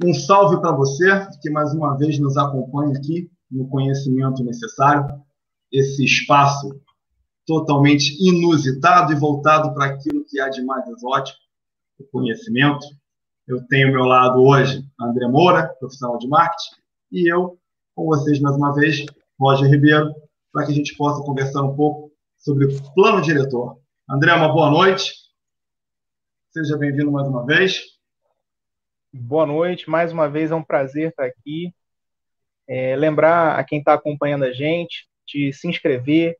Um salve para você que mais uma vez nos acompanha aqui no conhecimento necessário, esse espaço totalmente inusitado e voltado para aquilo que há de mais exótico, o conhecimento. Eu tenho ao meu lado hoje André Moura, profissional de marketing, e eu, com vocês mais uma vez, Roger Ribeiro, para que a gente possa conversar um pouco sobre o plano diretor. André, uma boa noite. Seja bem-vindo mais uma vez. Boa noite, mais uma vez é um prazer estar aqui. É, lembrar a quem está acompanhando a gente de se inscrever,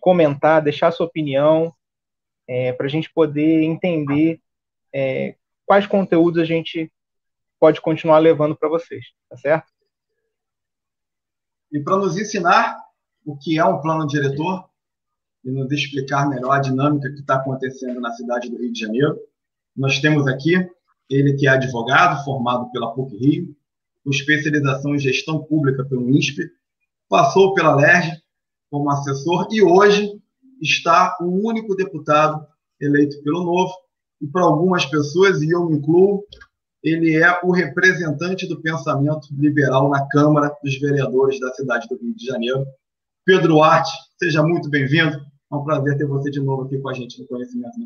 comentar, deixar sua opinião, é, para a gente poder entender é, quais conteúdos a gente pode continuar levando para vocês, tá certo? E para nos ensinar o que é um plano diretor e nos explicar melhor a dinâmica que está acontecendo na cidade do Rio de Janeiro, nós temos aqui ele que é advogado, formado pela PUC Rio, com especialização em gestão pública pelo INSPE, passou pela LERJ como assessor e hoje está o único deputado eleito pelo Novo. E para algumas pessoas, e eu me incluo, ele é o representante do pensamento liberal na Câmara dos Vereadores da cidade do Rio de Janeiro. Pedro Arte, seja muito bem-vindo. É um prazer ter você de novo aqui com a gente no Conhecimento.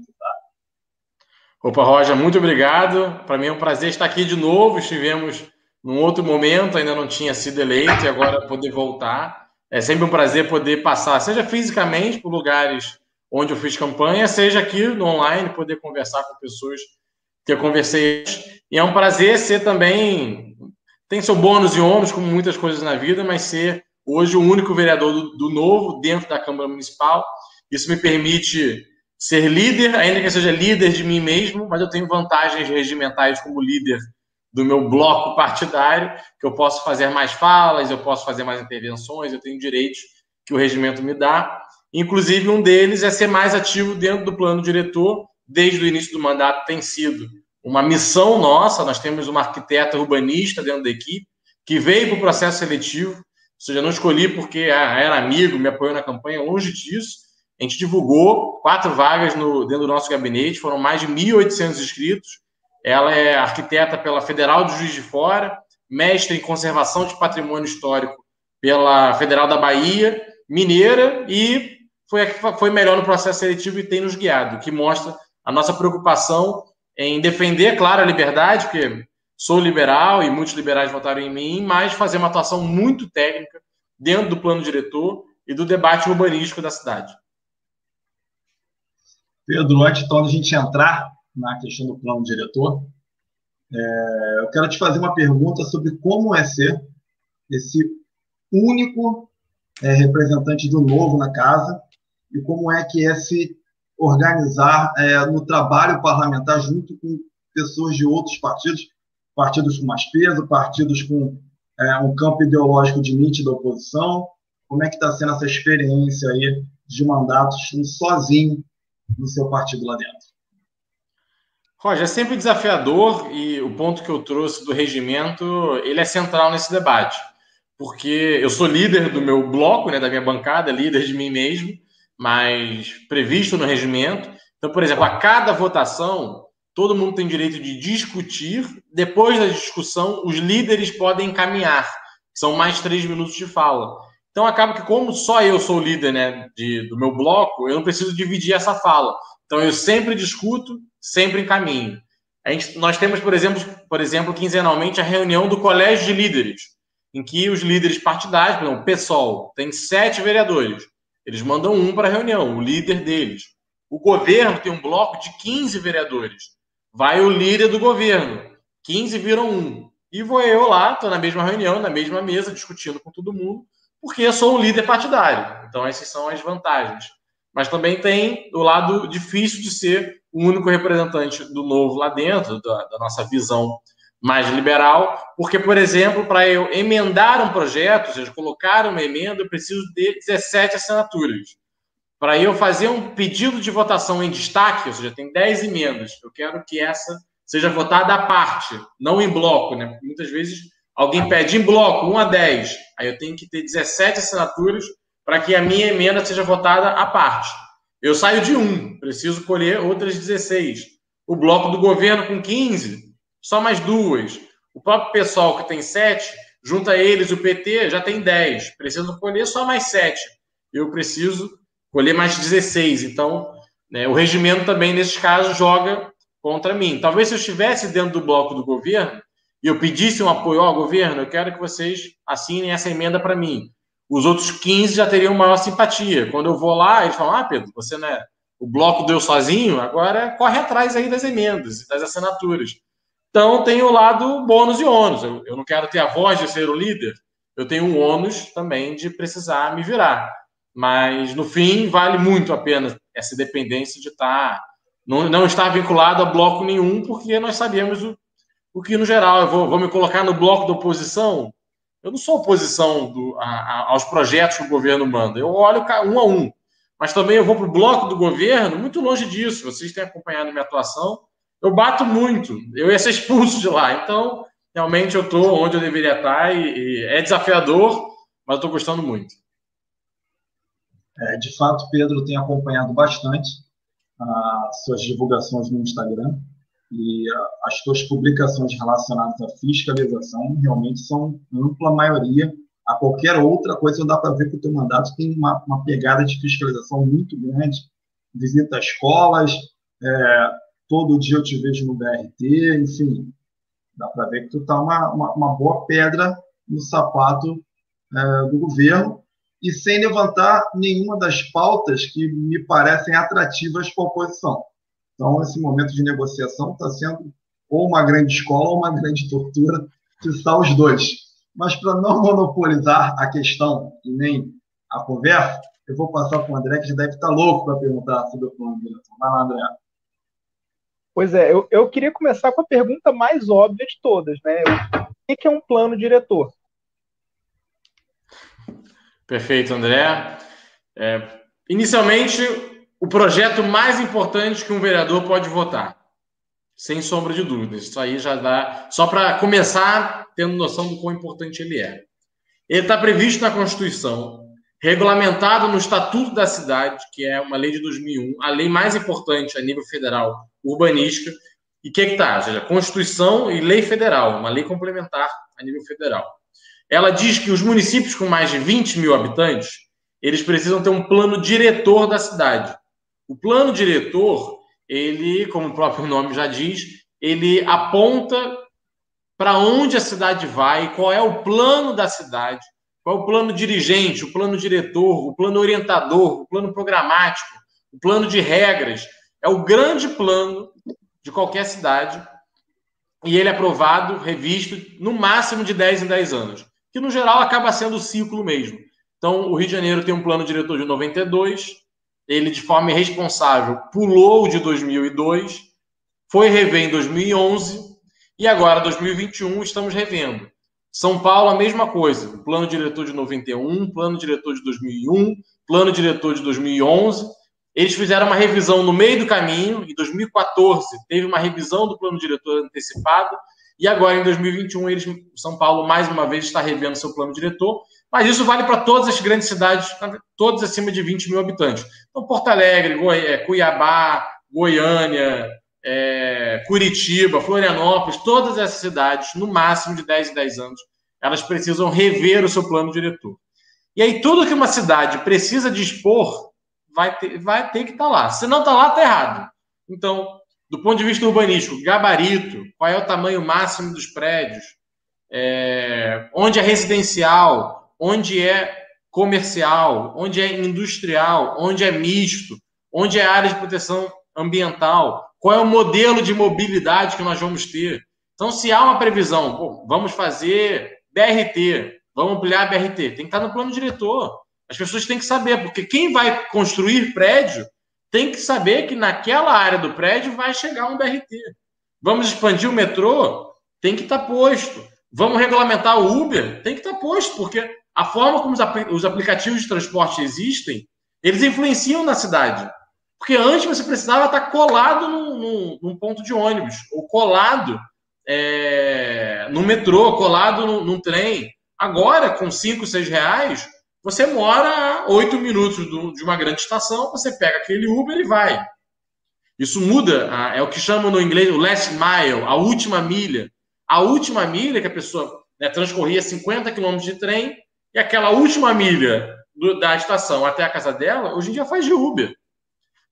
Opa, Roger, muito obrigado. Para mim é um prazer estar aqui de novo. Estivemos num outro momento, ainda não tinha sido eleito, e agora poder voltar. É sempre um prazer poder passar, seja fisicamente por lugares onde eu fiz campanha, seja aqui no online, poder conversar com pessoas que eu conversei. E é um prazer ser também. Tem seu bônus e ônus, como muitas coisas na vida, mas ser hoje o único vereador do, do novo dentro da Câmara Municipal. Isso me permite ser líder, ainda que eu seja líder de mim mesmo, mas eu tenho vantagens regimentais como líder do meu bloco partidário, que eu posso fazer mais falas, eu posso fazer mais intervenções, eu tenho direitos que o regimento me dá. Inclusive, um deles é ser mais ativo dentro do plano diretor. Desde o início do mandato tem sido uma missão nossa. Nós temos uma arquiteta urbanista dentro da equipe que veio para o processo seletivo. Ou seja, não escolhi porque ah, era amigo, me apoiou na campanha, longe disso. A gente divulgou quatro vagas no, dentro do nosso gabinete, foram mais de 1.800 inscritos. Ela é arquiteta pela Federal de Juiz de Fora, mestre em conservação de patrimônio histórico pela Federal da Bahia, mineira e foi foi melhor no processo seletivo e tem nos guiado, que mostra a nossa preocupação em defender, claro, a liberdade, porque sou liberal e muitos liberais votaram em mim, mas fazer uma atuação muito técnica dentro do plano diretor e do debate urbanístico da cidade. Pedro, antes então, de a gente entrar na questão do plano diretor, é, eu quero te fazer uma pergunta sobre como é ser esse único é, representante do novo na casa e como é que é se organizar é, no trabalho parlamentar junto com pessoas de outros partidos, partidos com mais peso, partidos com é, um campo ideológico de nítida oposição. Como é que está sendo essa experiência aí de mandatos sozinho no seu partido lá dentro? Roger, é sempre desafiador e o ponto que eu trouxe do regimento, ele é central nesse debate, porque eu sou líder do meu bloco, né, da minha bancada, líder de mim mesmo, mas previsto no regimento. Então, por exemplo, a cada votação, todo mundo tem direito de discutir. Depois da discussão, os líderes podem encaminhar. São mais três minutos de fala. Então, acaba que, como só eu sou líder né, de, do meu bloco, eu não preciso dividir essa fala. Então, eu sempre discuto, sempre encaminho. A gente, nós temos, por exemplo, por exemplo, quinzenalmente a reunião do colégio de líderes, em que os líderes partidários, por exemplo, o PSOL, tem sete vereadores. Eles mandam um para a reunião, o líder deles. O governo tem um bloco de 15 vereadores. Vai o líder do governo. 15 viram um. E vou eu lá, estou na mesma reunião, na mesma mesa, discutindo com todo mundo, porque eu sou um líder partidário. Então, essas são as vantagens mas também tem o lado difícil de ser o único representante do novo lá dentro, da, da nossa visão mais liberal, porque, por exemplo, para eu emendar um projeto, ou seja, colocar uma emenda, eu preciso de 17 assinaturas. Para eu fazer um pedido de votação em destaque, ou seja, tem 10 emendas, eu quero que essa seja votada à parte, não em bloco, né? Muitas vezes alguém pede em bloco, 1 a 10, aí eu tenho que ter 17 assinaturas para que a minha emenda seja votada à parte. Eu saio de um, preciso colher outras 16. O bloco do governo com 15, só mais duas. O próprio pessoal que tem 7, junta eles, o PT, já tem 10. Preciso colher só mais 7. Eu preciso colher mais 16. Então, né, o regimento também, nesses casos, joga contra mim. Talvez se eu estivesse dentro do bloco do governo e eu pedisse um apoio ao governo, eu quero que vocês assinem essa emenda para mim. Os outros 15 já teriam maior simpatia. Quando eu vou lá, eles falam: Ah, Pedro, você não é. O bloco deu sozinho, agora corre atrás aí das emendas, das assinaturas. Então tem o lado bônus e ônus. Eu, não quero ter a voz de ser o líder, eu tenho um ônus também de precisar me virar. Mas no fim vale muito a pena essa dependência de estar não, não estar vinculado a bloco nenhum, porque nós sabemos o, o que no geral eu vou, vou me colocar no bloco da oposição. Eu não sou oposição do, a, a, aos projetos que o governo manda. Eu olho um a um. Mas também eu vou para o bloco do governo, muito longe disso. Vocês têm acompanhado minha atuação eu bato muito, eu ia ser expulso de lá. Então, realmente eu estou onde eu deveria estar e, e é desafiador, mas estou gostando muito. É, de fato, Pedro tem acompanhado bastante as suas divulgações no Instagram e as suas publicações relacionadas à fiscalização realmente são ampla maioria. A qualquer outra coisa, dá para ver que o teu mandato tem uma, uma pegada de fiscalização muito grande, visita escolas, é, todo dia eu te vejo no BRT, enfim, dá para ver que tu está uma, uma, uma, boa pedra no sapato é, do governo e sem levantar nenhuma das pautas que me parecem atrativas para a oposição. Então, esse momento de negociação está sendo ou uma grande escola ou uma grande tortura, que está os dois. Mas para não monopolizar a questão e nem a conversa, eu vou passar para o André, que já deve estar louco para perguntar sobre o plano de Vai lá, André. Pois é, eu, eu queria começar com a pergunta mais óbvia de todas, né? O que é um plano diretor? Perfeito, André. É, inicialmente, o projeto mais importante que um vereador pode votar. Sem sombra de dúvidas. Isso aí já dá. Só para começar, tendo noção do quão importante ele é. Ele está previsto na Constituição, regulamentado no Estatuto da Cidade, que é uma lei de 2001, a lei mais importante a nível federal urbanística. E o que está? Ou seja, Constituição e lei federal, uma lei complementar a nível federal. Ela diz que os municípios com mais de 20 mil habitantes, eles precisam ter um plano diretor da cidade. O plano diretor, ele, como o próprio nome já diz, ele aponta para onde a cidade vai, qual é o plano da cidade, qual é o plano dirigente, o plano diretor, o plano orientador, o plano programático, o plano de regras, é o grande plano de qualquer cidade e ele é aprovado, revisto, no máximo de 10 em 10 anos, que no geral acaba sendo o ciclo mesmo. Então, o Rio de Janeiro tem um plano diretor de 92, ele de forma irresponsável pulou de 2002, foi rever em 2011 e agora 2021 estamos revendo. São Paulo a mesma coisa, plano diretor de 91, plano diretor de 2001, plano diretor de 2011 eles fizeram uma revisão no meio do caminho, em 2014 teve uma revisão do plano diretor antecipado, e agora em 2021 eles, São Paulo mais uma vez está revendo seu plano diretor, mas isso vale para todas as grandes cidades, todas acima de 20 mil habitantes. Então Porto Alegre, é, Cuiabá, Goiânia, é, Curitiba, Florianópolis, todas essas cidades, no máximo de 10 em 10 anos, elas precisam rever o seu plano diretor. E aí tudo que uma cidade precisa dispor vai ter, vai ter que estar tá lá. Se não está lá, está errado. Então, do ponto de vista urbanístico, gabarito, qual é o tamanho máximo dos prédios, é, onde é residencial, onde é comercial, onde é industrial, onde é misto, onde é área de proteção ambiental, qual é o modelo de mobilidade que nós vamos ter. Então, se há uma previsão, pô, vamos fazer BRT, vamos ampliar a BRT, tem que estar no plano diretor. As pessoas têm que saber, porque quem vai construir prédio tem que saber que naquela área do prédio vai chegar um BRT. Vamos expandir o metrô? Tem que estar posto. Vamos regulamentar o Uber? Tem que estar posto, porque a forma como os aplicativos de transporte existem, eles influenciam na cidade. Porque antes você precisava estar colado num, num, num ponto de ônibus, ou colado é, no metrô, colado num, num trem. Agora, com 5, 6 reais, você mora a oito minutos de uma grande estação, você pega aquele Uber e vai. Isso muda, é o que chamam no inglês o last mile, a última milha. A última milha que a pessoa né, transcorria 50 quilômetros de trem e aquela última milha do, da estação até a casa dela, hoje em dia faz de Uber.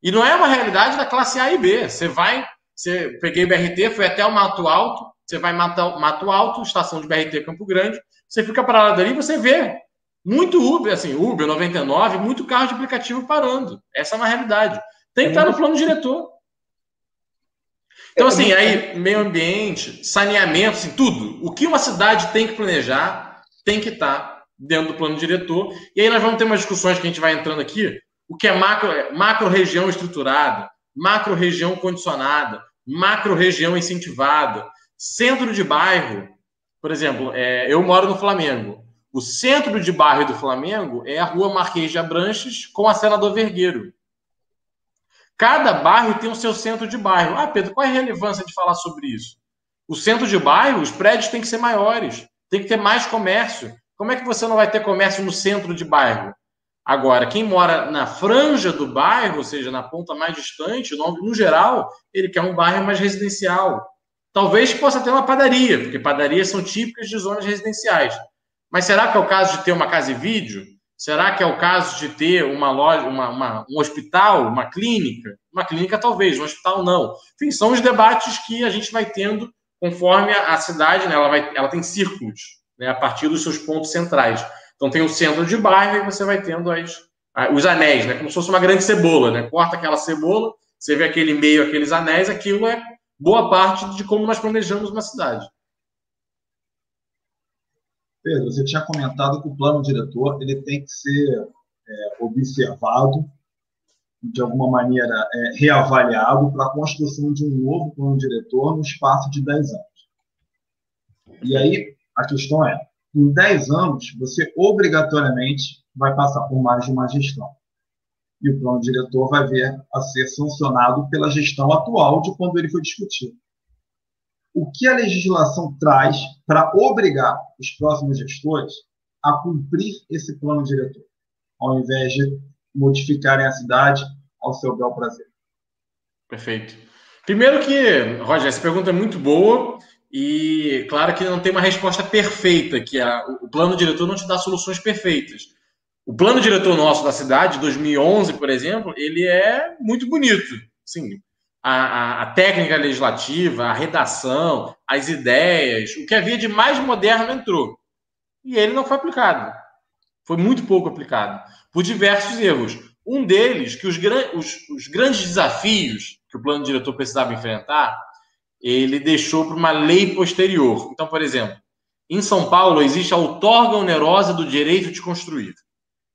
E não é uma realidade da classe A e B. Você vai, você peguei o BRT, foi até o Mato Alto, você vai Mato, Mato Alto, estação de BRT Campo Grande, você fica parado ali, você vê muito Uber, assim, Uber 99, muito carro de aplicativo parando. Essa é uma realidade. Tem que estar no plano diretor. Então, é assim, aí, meio ambiente, saneamento, assim, tudo. O que uma cidade tem que planejar tem que estar dentro do plano diretor. E aí nós vamos ter umas discussões que a gente vai entrando aqui. O que é macro, macro região estruturada, macro região condicionada, macro região incentivada, centro de bairro. Por exemplo, é, eu moro no Flamengo. O centro de bairro do Flamengo é a rua Marquês de Abranches com a Senador Vergueiro. Cada bairro tem o seu centro de bairro. Ah, Pedro, qual é a relevância de falar sobre isso? O centro de bairro, os prédios têm que ser maiores, tem que ter mais comércio. Como é que você não vai ter comércio no centro de bairro? Agora, quem mora na franja do bairro, ou seja, na ponta mais distante, no, geral, ele quer um bairro mais residencial. Talvez possa ter uma padaria, porque padarias são típicas de zonas residenciais. Mas será que é o caso de ter uma casa e vídeo? Será que é o caso de ter uma loja, uma, uma, um hospital, uma clínica? Uma clínica talvez, um hospital não. Enfim, são os debates que a gente vai tendo conforme a, a cidade, né, ela, vai, ela tem círculos, né, a partir dos seus pontos centrais. Então tem o centro de bairro e você vai tendo as, os anéis, né, como se fosse uma grande cebola, né? Corta aquela cebola, você vê aquele meio, aqueles anéis, aquilo é boa parte de como nós planejamos uma cidade. Pedro, você tinha comentado que o plano diretor ele tem que ser é, observado, de alguma maneira é, reavaliado para a construção de um novo plano diretor no espaço de 10 anos. E aí, a questão é, em 10 anos, você obrigatoriamente vai passar por mais de uma gestão. E o plano diretor vai ver a ser sancionado pela gestão atual de quando ele foi discutido o que a legislação traz para obrigar os próximos gestores a cumprir esse plano diretor, ao invés de modificarem a cidade ao seu bel prazer. Perfeito. Primeiro que, Roger, essa pergunta é muito boa e claro que não tem uma resposta perfeita, que a, o plano diretor não te dá soluções perfeitas. O plano diretor nosso da cidade, 2011, por exemplo, ele é muito bonito. Sim, a, a, a, técnica legislativa, a redação, as ideias, o que havia de mais moderno entrou. E ele não foi aplicado. Foi muito pouco aplicado, por diversos erros. Um deles, que os, os, os grandes desafios que o plano diretor precisava enfrentar, ele deixou para uma lei posterior. Então, por exemplo, em São Paulo existe a outorga onerosa do direito de construir.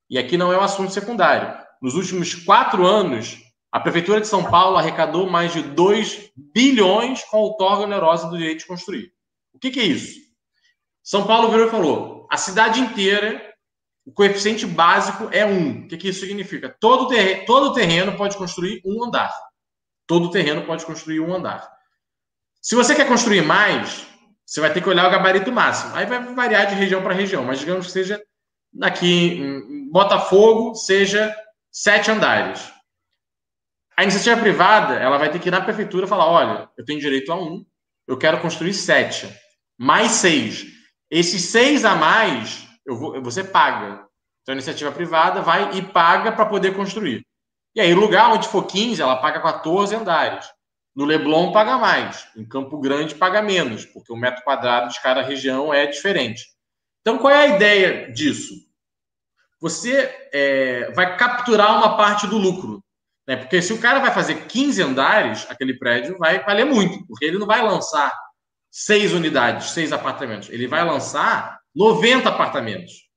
E aqui não é um assunto secundário. Nos últimos quatro anos, a Prefeitura de São Paulo arrecadou mais de 2 bilhões com a outorga onerosa do direito de construir. O que, que é isso? São Paulo virou e falou: a cidade inteira, o coeficiente básico é 1. O que, que isso significa? Todo, todo terreno pode construir um andar. Todo terreno pode construir um andar. Se você quer construir mais, você vai ter que olhar o gabarito máximo. Aí vai variar de região para região, mas digamos que seja aqui em Botafogo, seja sete andares. A iniciativa privada, ela vai ter que ir na prefeitura e falar: olha, eu tenho direito a um, eu quero construir sete, mais seis. Esses seis a mais, vou, você paga. Então a iniciativa privada vai e paga para poder construir. E aí, o lugar onde for 15, ela paga 14 andares. No Leblon paga mais, em Campo Grande paga menos, porque o metro quadrado de cada região é diferente. Então, qual é a ideia disso? Você é, vai capturar uma parte do lucro. Né? Porque se o cara vai fazer 15 andares, aquele prédio vai valer muito, porque ele não vai lançar seis unidades, seis apartamentos. Ele vai lançar 90 apartamentos.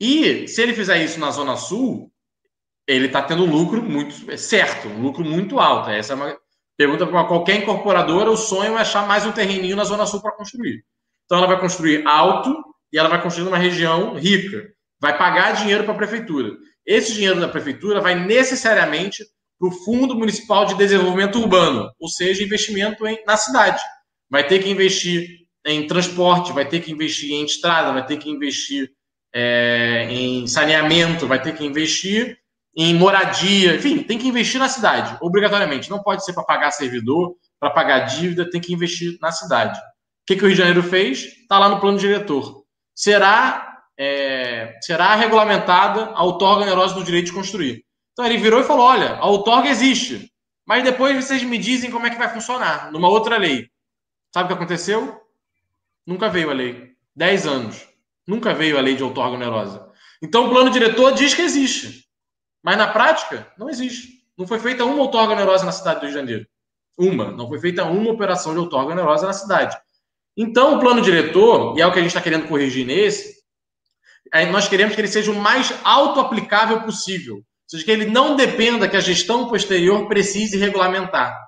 E se ele fizer isso na Zona Sul, ele está tendo um lucro muito é certo, um lucro muito alto. Essa é uma pergunta para qualquer incorporadora. O sonho é achar mais um terreninho na Zona Sul para construir. Então ela vai construir alto e ela vai construir numa região rica. Vai pagar dinheiro para a prefeitura. Esse dinheiro da prefeitura vai necessariamente para o Fundo Municipal de Desenvolvimento Urbano, ou seja, investimento em, na cidade. Vai ter que investir em transporte, vai ter que investir em estrada, vai ter que investir é, em saneamento, vai ter que investir em moradia, enfim, tem que investir na cidade, obrigatoriamente. Não pode ser para pagar servidor, para pagar dívida, tem que investir na cidade. que, que o Rio de Janeiro fez? Está lá no plano diretor. Será, é, será regulamentada a outorga onerosa do direito de construir. Então ele virou e falou: olha, a outorga existe, mas depois vocês me dizem como é que vai funcionar, numa outra lei. Sabe o que aconteceu? Nunca veio a lei. Dez anos. Nunca veio a lei de outorga onerosa. Então o plano diretor diz que existe. Mas na prática, não existe. Não foi feita uma outorga onerosa na cidade do Rio de Janeiro. Uma. Não foi feita uma operação de outorga onerosa na cidade. Então, o plano diretor, e é o que a gente está querendo corrigir nesse, é, nós queremos que ele seja o mais auto-aplicável possível. Ou seja, que ele não dependa que a gestão posterior precise regulamentar.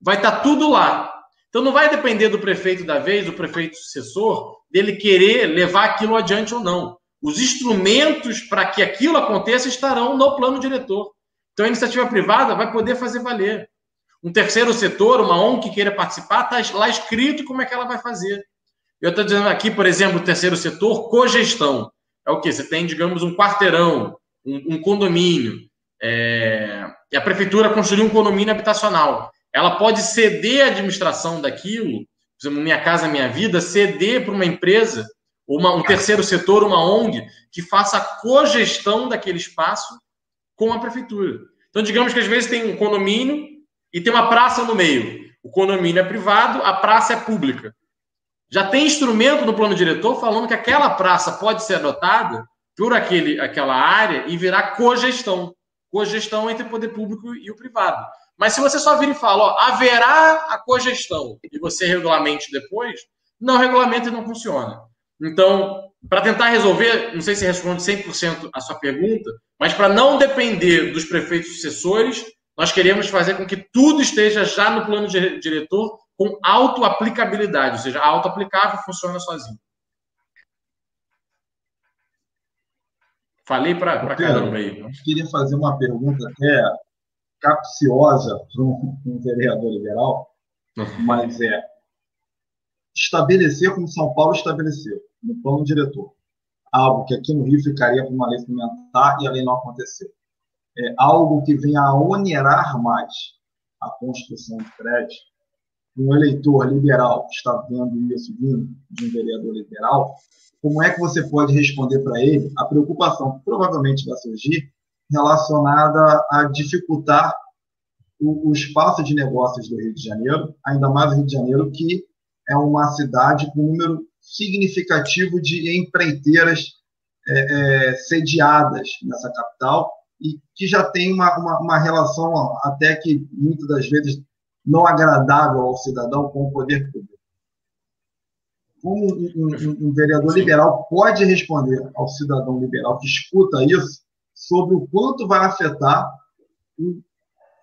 Vai estar tá tudo lá. Então, não vai depender do prefeito da vez, do prefeito sucessor, dele querer levar aquilo adiante ou não. Os instrumentos para que aquilo aconteça estarão no plano diretor. Então, a iniciativa privada vai poder fazer valer. Um terceiro setor, uma ONG que queira participar, está lá escrito como é que ela vai fazer. Eu estou dizendo aqui, por exemplo, o terceiro setor, cogestão. É o quê? Você tem, digamos, um quarteirão, um, um condomínio, é... e a prefeitura construiu um condomínio habitacional. Ela pode ceder a administração daquilo, por exemplo, Minha Casa Minha Vida, ceder para uma empresa, uma, um terceiro setor, uma ONG, que faça a cogestão daquele espaço com a prefeitura. Então, digamos que às vezes tem um condomínio e tem uma praça no meio. O condomínio é privado, a praça é pública. Já tem instrumento no plano diretor falando que aquela praça pode ser adotada por aquele, aquela área e virar cogestão. Cogestão entre o poder público e o privado. Mas se você só vir e fala, ó, haverá a cogestão e você regulamente depois, não regulamenta e não funciona. Então, para tentar resolver, não sei se responde 100% a sua pergunta, mas para não depender dos prefeitos sucessores, nós queremos fazer com que tudo esteja já no plano diretor com auto-aplicabilidade, ou seja, auto-aplicável funciona sozinho. Falei para caramba aí. Eu queria fazer uma pergunta até capciosa para um, um vereador liberal, mas é estabelecer como São Paulo estabeleceu, no plano diretor, algo que aqui no Rio ficaria para uma lei suplementar e a lei não aconteceu. É, algo que venha a onerar mais a construção de prédios, um eleitor liberal que está vendo isso vindo de um vereador liberal, como é que você pode responder para ele a preocupação que provavelmente vai surgir relacionada a dificultar o, o, espaço de negócios do Rio de Janeiro, ainda mais o Rio de Janeiro, que é uma cidade com um número significativo de empreiteiras é, é, sediadas nessa capital, e que já tem uma, uma, uma relação até que muitas das vezes não agradável ao cidadão com o poder público. Como um, um, um, vereador liberal pode responder ao cidadão liberal que escuta isso sobre o quanto vai afetar o,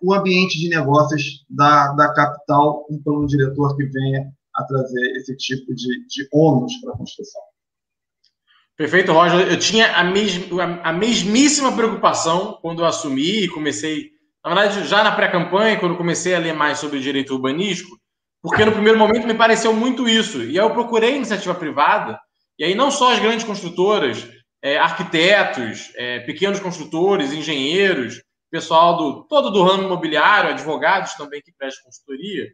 o ambiente de negócios da, da capital, um plano diretor que venha a trazer esse tipo de, de ônus para a construção? Perfeito, Roger. Eu tinha a, mes a mesmíssima preocupação quando eu assumi e comecei, na verdade, já na pré-campanha, quando comecei a ler mais sobre direito urbanístico, porque no primeiro momento me pareceu muito isso. E aí eu procurei iniciativa privada, e aí não só as grandes construtoras, é, arquitetos, é, pequenos construtores, engenheiros, pessoal do todo do ramo imobiliário, advogados também que prestam consultoria.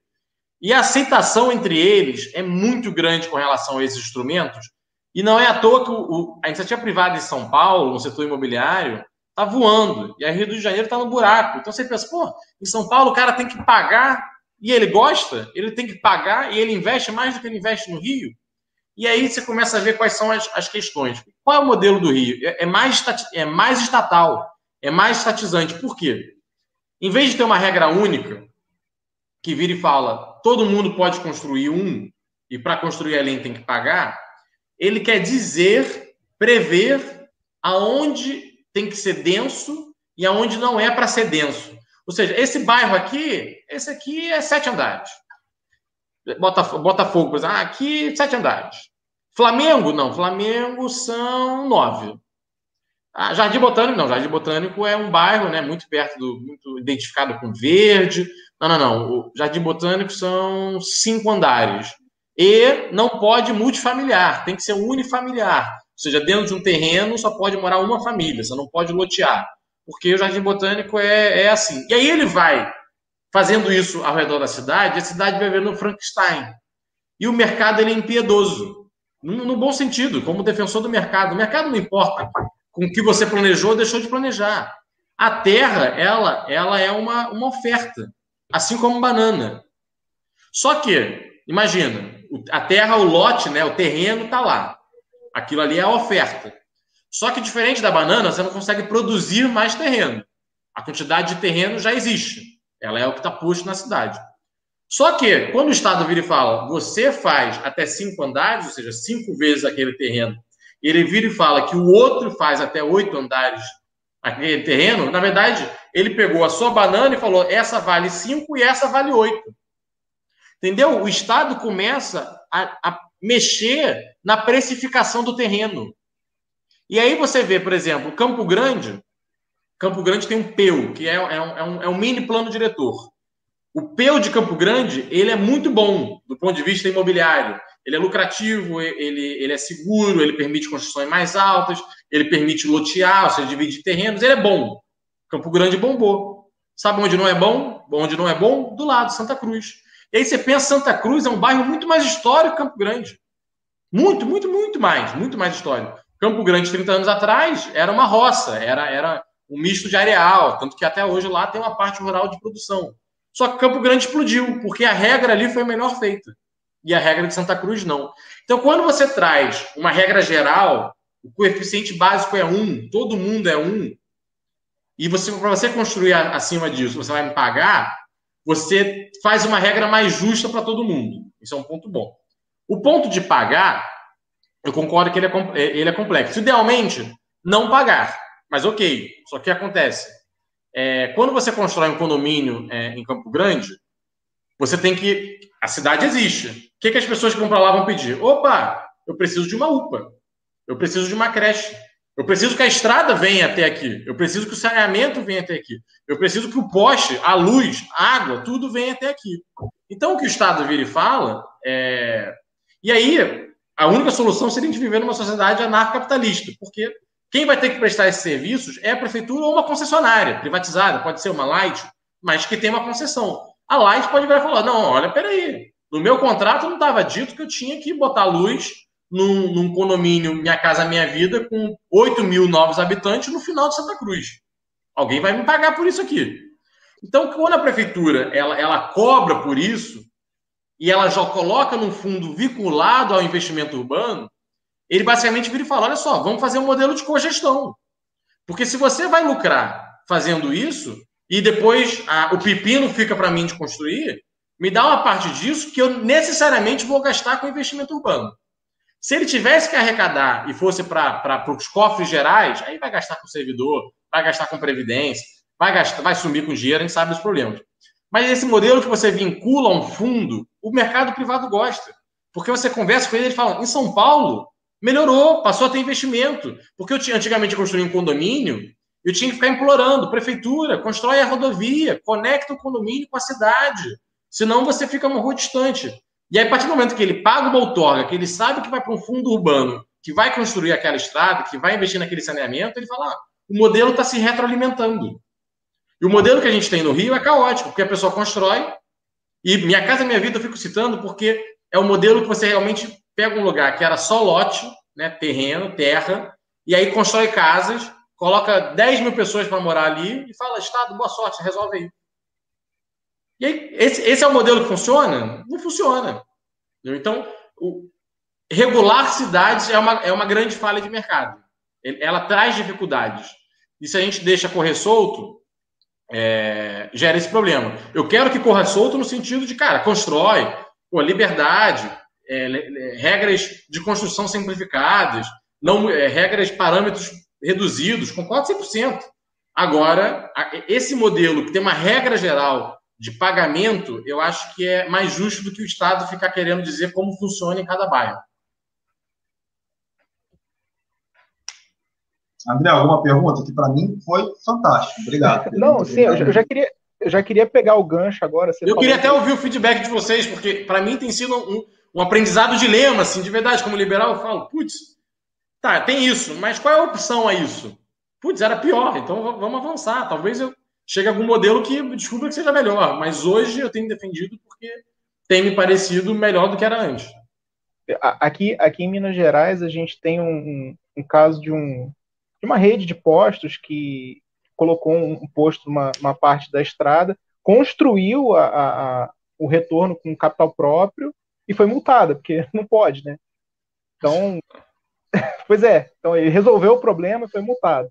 E a aceitação entre eles é muito grande com relação a esses instrumentos, e não é à toa que o, a iniciativa privada em São Paulo, no setor imobiliário, está voando. E a Rio de Janeiro está no buraco. Então você pensa, pô, em São Paulo o cara tem que pagar e ele gosta, ele tem que pagar e ele investe mais do que ele investe no Rio. E aí você começa a ver quais são as, as questões. Qual é o modelo do Rio? É, é, mais, é mais estatal, é mais estatizante. Por quê? Em vez de ter uma regra única, que vira e fala, todo mundo pode construir um, e para construir além tem que pagar, ele quer dizer, prever aonde tem que ser denso e aonde não é para ser denso. Ou seja, esse bairro aqui, esse aqui é sete andares. Botafogo, por exemplo, ah, aqui sete andares. Flamengo, não. Flamengo são nove. Ah, Jardim Botânico, não. Jardim Botânico é um bairro, né, muito perto do, muito identificado com verde. Não, não, não. O Jardim Botânico são cinco andares. E não pode multifamiliar, tem que ser unifamiliar. Ou seja, dentro de um terreno só pode morar uma família, você não pode lotear. Porque o Jardim Botânico é, é assim. E aí ele vai fazendo isso ao redor da cidade, a cidade vai vendo Frankenstein. e o mercado ele é impiedoso. No, no bom sentido, como defensor do mercado. O mercado não importa com o que você planejou ou deixou de planejar. A terra, ela, ela é uma, uma oferta, assim como banana. Só que, imagina, a terra, o lote, né, o terreno está lá. Aquilo ali é a oferta. Só que diferente da banana, você não consegue produzir mais terreno. A quantidade de terreno já existe. Ela é o que está posto na cidade. Só que, quando o Estado vira e fala, você faz até cinco andares, ou seja, cinco vezes aquele terreno, ele vira e fala que o outro faz até oito andares aquele terreno, na verdade, ele pegou a sua banana e falou, essa vale cinco e essa vale oito. Entendeu? O Estado começa a, a mexer na precificação do terreno. E aí você vê, por exemplo, Campo Grande. Campo Grande tem um PEU, que é, é, um, é, um, é um mini plano diretor. O PEU de Campo Grande, ele é muito bom do ponto de vista imobiliário. Ele é lucrativo, ele, ele é seguro, ele permite construções mais altas, ele permite lotear, ou seja, dividir terrenos, ele é bom. Campo Grande bombou. Sabe onde não é bom? Onde não é bom? Do lado, Santa Cruz. E aí você pensa, Santa Cruz é um bairro muito mais histórico que Campo Grande. Muito, muito, muito mais, muito mais histórico. Campo Grande, 30 anos atrás, era uma roça, era, era um misto de areal, tanto que até hoje lá tem uma parte rural de produção. Só que Campo Grande explodiu, porque a regra ali foi melhor feita. E a regra de Santa Cruz não. Então, quando você traz uma regra geral, o coeficiente básico é 1, todo mundo é 1, e você para você construir acima disso, você vai me pagar, você faz uma regra mais justa para todo mundo. Isso é um ponto bom. O ponto de pagar, eu concordo que ele é, é, ele é complexo. Idealmente, não pagar. Mas ok. Só que acontece. É, quando você constrói um condomínio é, em Campo Grande, você tem que. A cidade existe. O que, que as pessoas que vão para lá vão pedir? Opa, eu preciso de uma UPA. Eu preciso de uma creche. Eu preciso que a estrada venha até aqui. Eu preciso que o saneamento venha até aqui. Eu preciso que o poste, a luz, a água, tudo venha até aqui. Então, o que o Estado vira e fala é. E aí, a única solução seria a gente viver numa sociedade anarcocapitalista, porque quem vai ter que prestar esses serviços é a prefeitura ou uma concessionária privatizada, pode ser uma Light, mas que tem uma concessão. A Light pode virar e falar: não, olha, peraí, no meu contrato não estava dito que eu tinha que botar luz num, num, condomínio Minha Casa Minha Vida com 8 mil novos habitantes no final de Santa Cruz. Alguém vai me pagar por isso aqui. Então, quando a prefeitura ela, ela cobra por isso e ela já coloca num fundo vinculado ao investimento urbano, ele basicamente vira e fala: olha só, vamos fazer um modelo de cogestão. Porque se você vai lucrar fazendo isso, e depois a, o pepino fica para mim de construir, me dá uma parte disso que eu necessariamente vou gastar com investimento urbano. Se ele tivesse que arrecadar e fosse para os cofres gerais, aí vai gastar com servidor, vai gastar com previdência, vai, gastar, vai sumir com dinheiro, a gente sabe os problemas. Mas esse modelo que você vincula a um fundo, o mercado privado gosta. Porque você conversa com ele e ele fala: em São Paulo, melhorou, passou a ter investimento. Porque eu tinha, antigamente construí um condomínio, eu tinha que ficar implorando, prefeitura, constrói a rodovia, conecta o condomínio com a cidade. Senão você fica uma rua distante. E aí, a partir do momento que ele paga uma outorga, que ele sabe que vai para um fundo urbano, que vai construir aquela estrada, que vai investir naquele saneamento, ele fala: ah, o modelo está se retroalimentando. E o modelo que a gente tem no Rio é caótico, porque a pessoa constrói, e Minha Casa Minha Vida eu fico citando porque é o modelo que você realmente pega um lugar que era só lote, né, terreno, terra, e aí constrói casas, coloca 10 mil pessoas para morar ali e fala: Estado, boa sorte, resolve aí. E aí, esse, esse é o modelo que funciona? Não funciona. Então, o, regular cidades é uma, é uma grande falha de mercado. Ela traz dificuldades. E se a gente deixa correr solto, é, gera esse problema. Eu quero que corra solto no sentido de, cara, constrói, pô, liberdade, é, regras de construção simplificadas, não é, regras, parâmetros reduzidos, concordo 100%. Agora, esse modelo que tem uma regra geral de pagamento, eu acho que é mais justo do que o Estado ficar querendo dizer como funciona em cada bairro. André, alguma pergunta? Que para mim foi fantástico. Obrigado. Não, sim, eu já queria, eu já queria pegar o gancho agora. eu queria até ouvir o feedback de vocês, porque para mim tem sido um, um aprendizado de lema, assim, de verdade. Como liberal, eu falo, putz, tá, tem isso, mas qual é a opção a isso? Putz, era pior, então vamos avançar. Talvez eu chegue a algum modelo que descubra que seja melhor, mas hoje eu tenho defendido porque tem me parecido melhor do que era antes. Aqui, aqui em Minas Gerais, a gente tem um, um, caso de, um, de uma rede de postos que colocou um posto numa, numa parte da estrada, construiu a, a, a, o retorno com capital próprio e foi multada, porque não pode, né? Então, pois é, então ele resolveu o problema e foi multado.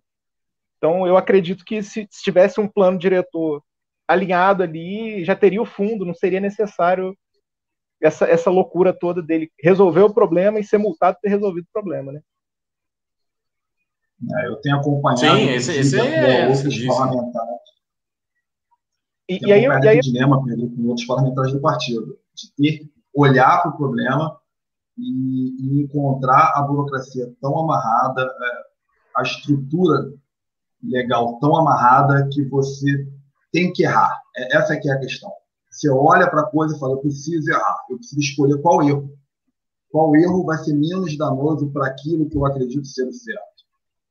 Então, eu acredito que se, se tivesse um plano diretor alinhado ali, já teria o fundo, não seria necessário essa, essa loucura toda dele resolver o problema e ser multado por ter resolvido o problema, né? É, eu tenho acompanhado Sim, esse, esse é, outros parlamentares. E, e aí, e aí... dilema com outros parlamentares do partido, de ter olhar para o problema e, e, encontrar a burocracia tão amarrada, é, a estrutura legal tão amarrada que você tem que errar. É, essa é que é a questão. Você olha para a coisa e fala, eu preciso errar, eu preciso escolher qual erro. Qual erro vai ser menos danoso para aquilo que eu acredito ser o certo.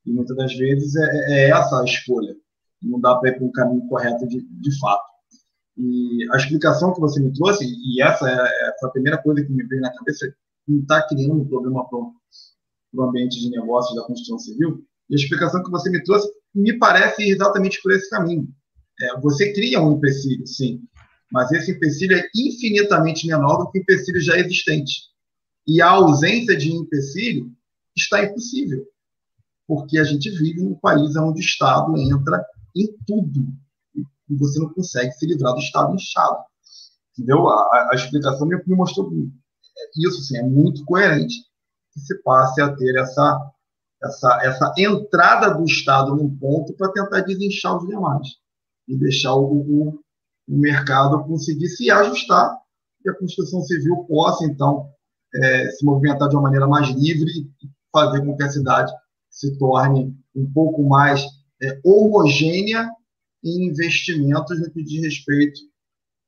E muitas das vezes é, é essa a escolha. Não dá para ir para um caminho correto de, de fato. E a explicação que você me trouxe, e essa é, é a primeira coisa que me veio na cabeça, não está criando um problema para o ambiente de negócios da construção civil, e a explicação que você me trouxe me parece exatamente por esse caminho. É, você cria um empecilho, sim, mas esse empecilho é infinitamente menor do que o empecilho já existente. E a ausência de empecilho está impossível, porque a gente vive num país onde o Estado entra em tudo e você não consegue se livrar do Estado inchado. Entendeu? A, a explicação me, mostrou isso, sim, é muito coerente que se passe a ter essa essa, essa entrada do Estado num ponto para tentar desinchar os demais e deixar o, o, o, mercado conseguir se ajustar e a construção civil possa, então, é, se movimentar de uma maneira mais livre e fazer com que a cidade se torne um pouco mais é, homogênea em investimentos no que diz respeito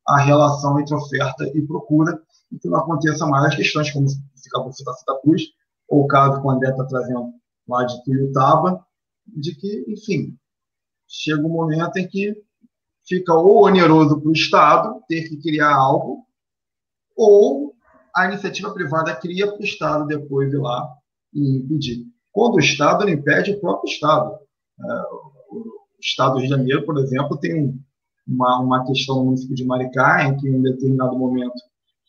à relação entre oferta e procura, e que não aconteça mais as questões como se acabou de citar Santa Cruz, ou o caso que o André está trazendo lá de Tuiutaba, de que, enfim, chega um momento em que fica ou oneroso para o Estado ter que criar algo, ou a iniciativa privada cria para o Estado depois ir lá e impedir. Quando o Estado não impede, o próprio Estado. É, o Estado do Rio de Janeiro, por exemplo, tem uma, uma questão no município de Maricá, em que em determinado momento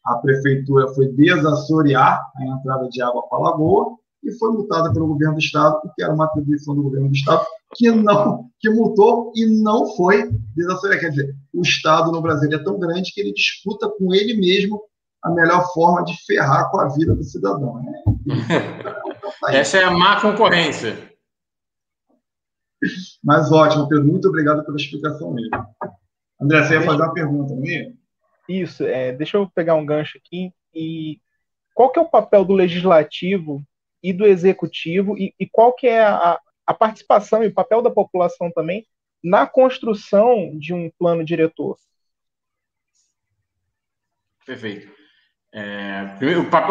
a prefeitura foi desassorear a entrada de água para a lagoa, e foi multada pelo governo do estado, porque era uma atribuição do governo do estado que não que multou e não foi desacelerar. Quer dizer, o estado no Brasil é tão grande que ele disputa com ele mesmo a melhor forma de ferrar com a vida do cidadão. Né? Essa é a má concorrência. Mas ótimo, Pedro. Muito obrigado pela explicação mesmo. André, você ia fazer uma pergunta, não ia? Isso, é, deixa eu pegar um gancho aqui. E qual que é o papel do legislativo e do executivo e, e qual que é a, a participação e o papel da população também na construção de um plano diretor. Perfeito. É,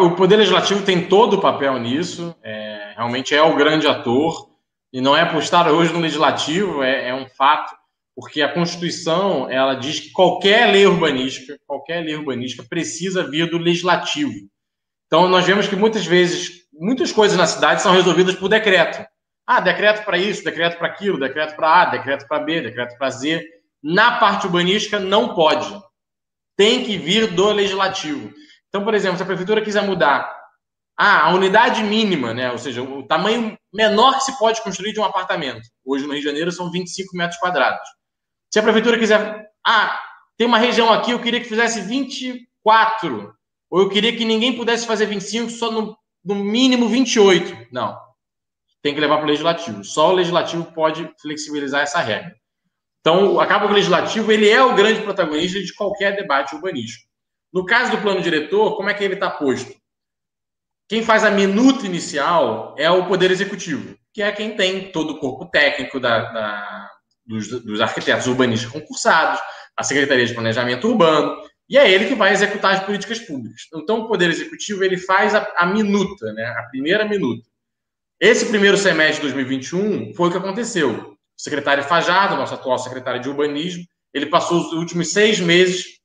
o, Poder Legislativo tem todo o papel nisso, é, realmente é o grande ator, e não é por estar hoje no Legislativo, é, é, um fato, porque a Constituição ela diz que qualquer lei urbanística, qualquer lei urbanística precisa vir do Legislativo. Então, nós vemos que muitas vezes muitas coisas na cidade são resolvidas por decreto. Ah, decreto para isso, decreto para aquilo, decreto para A, decreto para B, decreto para Z. Na parte urbanística, não pode. Tem que vir do legislativo. Então, por exemplo, se a prefeitura quiser mudar ah, a unidade mínima, né? ou seja, o tamanho menor que se pode construir de um apartamento. Hoje no Rio de Janeiro são 25 metros quadrados. Se a prefeitura quiser, ah, tem uma região aqui, eu queria que fizesse 24, ou eu queria que ninguém pudesse fazer 25, só no no mínimo 28. Não. Tem que levar para o legislativo. Só o legislativo pode flexibilizar essa regra. Então, acaba que o legislativo ele é o grande protagonista de qualquer debate urbanístico. No caso do plano diretor, como é que ele está posto? Quem faz a minuta inicial é o Poder Executivo, que é quem tem todo o corpo técnico da, da, dos, dos arquitetos urbanistas concursados, a Secretaria de Planejamento Urbano, e é ele que vai executar as políticas públicas. Então, o Poder Executivo ele faz a, a minuta, né? a primeira minuta. Esse primeiro semestre de 2021 foi o que aconteceu. O secretário Fajardo, nosso atual secretário de Urbanismo, ele passou os últimos seis meses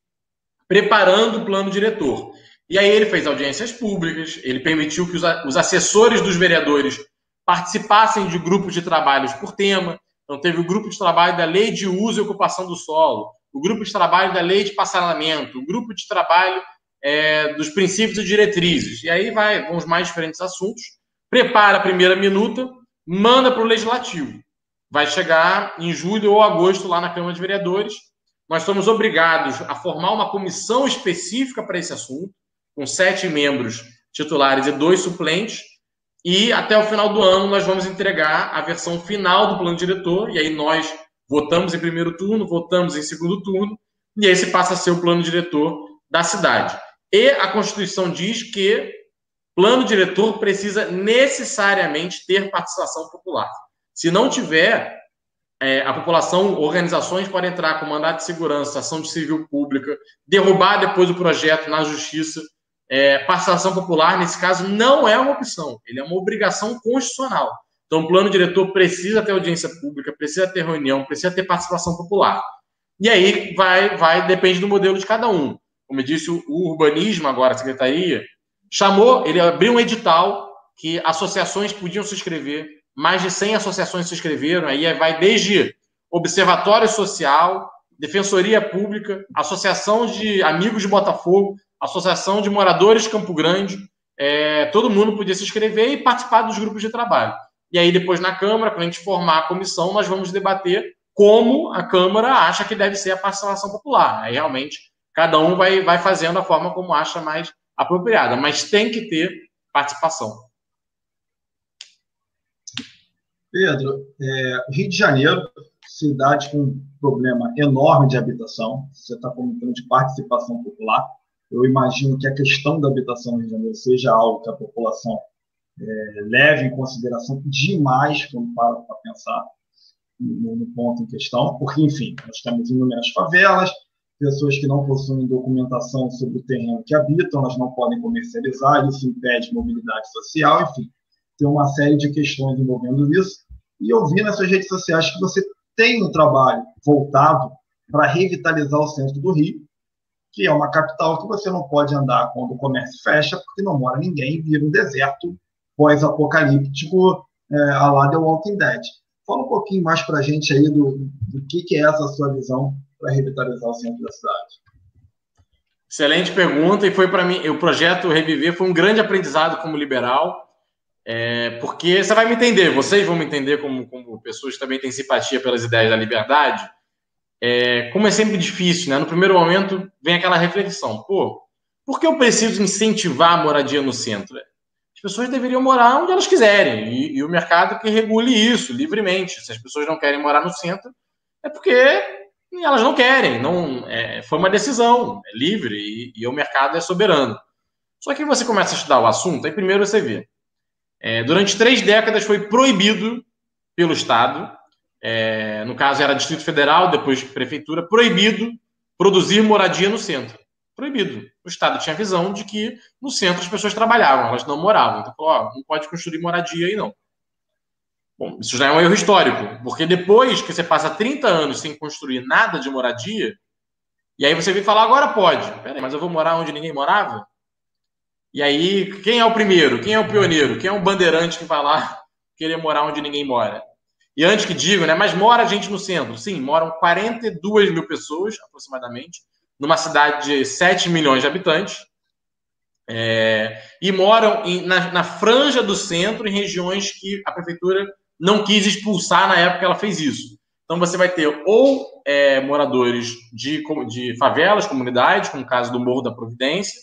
preparando o plano diretor. E aí ele fez audiências públicas, ele permitiu que os assessores dos vereadores participassem de grupos de trabalhos por tema. Então, teve o grupo de trabalho da Lei de Uso e Ocupação do Solo, o grupo de trabalho da Lei de Passaramento, o grupo de trabalho é, dos princípios e diretrizes. E aí vai, vão os mais diferentes assuntos. Prepara a primeira minuta, manda para o Legislativo. Vai chegar em julho ou agosto lá na Câmara de Vereadores. Nós somos obrigados a formar uma comissão específica para esse assunto, com sete membros titulares e dois suplentes, e até o final do ano nós vamos entregar a versão final do plano diretor, e aí nós votamos em primeiro turno, votamos em segundo turno, e esse passa a ser o plano diretor da cidade. E a Constituição diz que plano diretor precisa necessariamente ter participação popular. Se não tiver, é, a população, organizações podem entrar com mandato de segurança, ação de civil pública, derrubar depois o projeto na justiça é, participação popular, nesse caso, não é uma opção, ele é uma obrigação constitucional. Então, o plano diretor precisa ter audiência pública, precisa ter reunião, precisa ter participação popular. E aí vai, vai depende do modelo de cada um. Como eu disse, o, urbanismo, agora, a secretaria, chamou, ele abriu um edital que associações podiam se inscrever, mais de 100 associações se inscreveram, aí vai desde Observatório Social, Defensoria Pública, Associação de Amigos de Botafogo, Associação de Moradores de Campo Grande, é, todo mundo podia se inscrever e participar dos grupos de trabalho. E aí, depois, na Câmara, quando a gente formar a comissão, nós vamos debater como a Câmara acha que deve ser a participação popular. Aí, realmente, cada um vai, vai fazendo a forma como acha mais apropriada, mas tem que ter participação. Pedro, é, Rio de Janeiro, cidade com um problema enorme de habitação, você está comentando de participação popular, eu imagino que a questão da habitação no Rio de Janeiro seja algo que a população é, leve em consideração demais quando para para pensar no, no, ponto em questão, porque, enfim, nós temos inúmeras favelas, pessoas que não possuem documentação sobre o terreno que habitam, elas não podem comercializar, isso impede mobilidade social, enfim, tem uma série de questões envolvendo isso. E eu vi nessas redes sociais que você tem um trabalho voltado para revitalizar o centro do Rio, que é uma capital que você não pode andar quando o comércio fecha, porque não mora ninguém, vira um deserto pós-apocalíptico é, a lá The Walking Dead. Fala um pouquinho mais para a gente aí do, do que, que é essa sua visão para revitalizar o centro da cidade. Excelente pergunta, e foi para mim, o projeto Reviver foi um grande aprendizado como liberal, é, porque você vai me entender, vocês vão me entender como, como pessoas que também têm simpatia pelas ideias da liberdade, é, como é sempre difícil, né? No primeiro momento vem aquela reflexão, pô, por que eu preciso incentivar a moradia no centro? As pessoas deveriam morar onde elas quiserem e, e o mercado que regule isso livremente. Se as pessoas não querem morar no centro, é porque elas não querem, não é, foi uma decisão, é livre e, e, o mercado é soberano. Só que você começa a estudar o assunto, aí primeiro você vê. É, durante três décadas foi proibido pelo Estado é, no caso era Distrito Federal, depois Prefeitura, proibido produzir moradia no centro. Proibido. O Estado tinha a visão de que no centro as pessoas trabalhavam, elas não moravam. Então, ó, não pode construir moradia aí, não. Bom, isso já é um erro histórico, porque depois que você passa 30 anos sem construir nada de moradia, e aí você vem falar, agora pode. Peraí, mas eu vou morar onde ninguém morava? E aí, quem é o primeiro? Quem é o pioneiro? Quem é o bandeirante que vai lá querer morar onde ninguém mora? E antes que digo, né? Mas mora gente no centro. Sim, moram 42 mil pessoas, aproximadamente, numa cidade de 7 milhões de habitantes. É, e moram em, na, na, franja do centro, em regiões que a prefeitura não quis expulsar na época que ela fez isso. Então você vai ter ou é, moradores de, de favelas, comunidades, como o caso do Morro da Providência,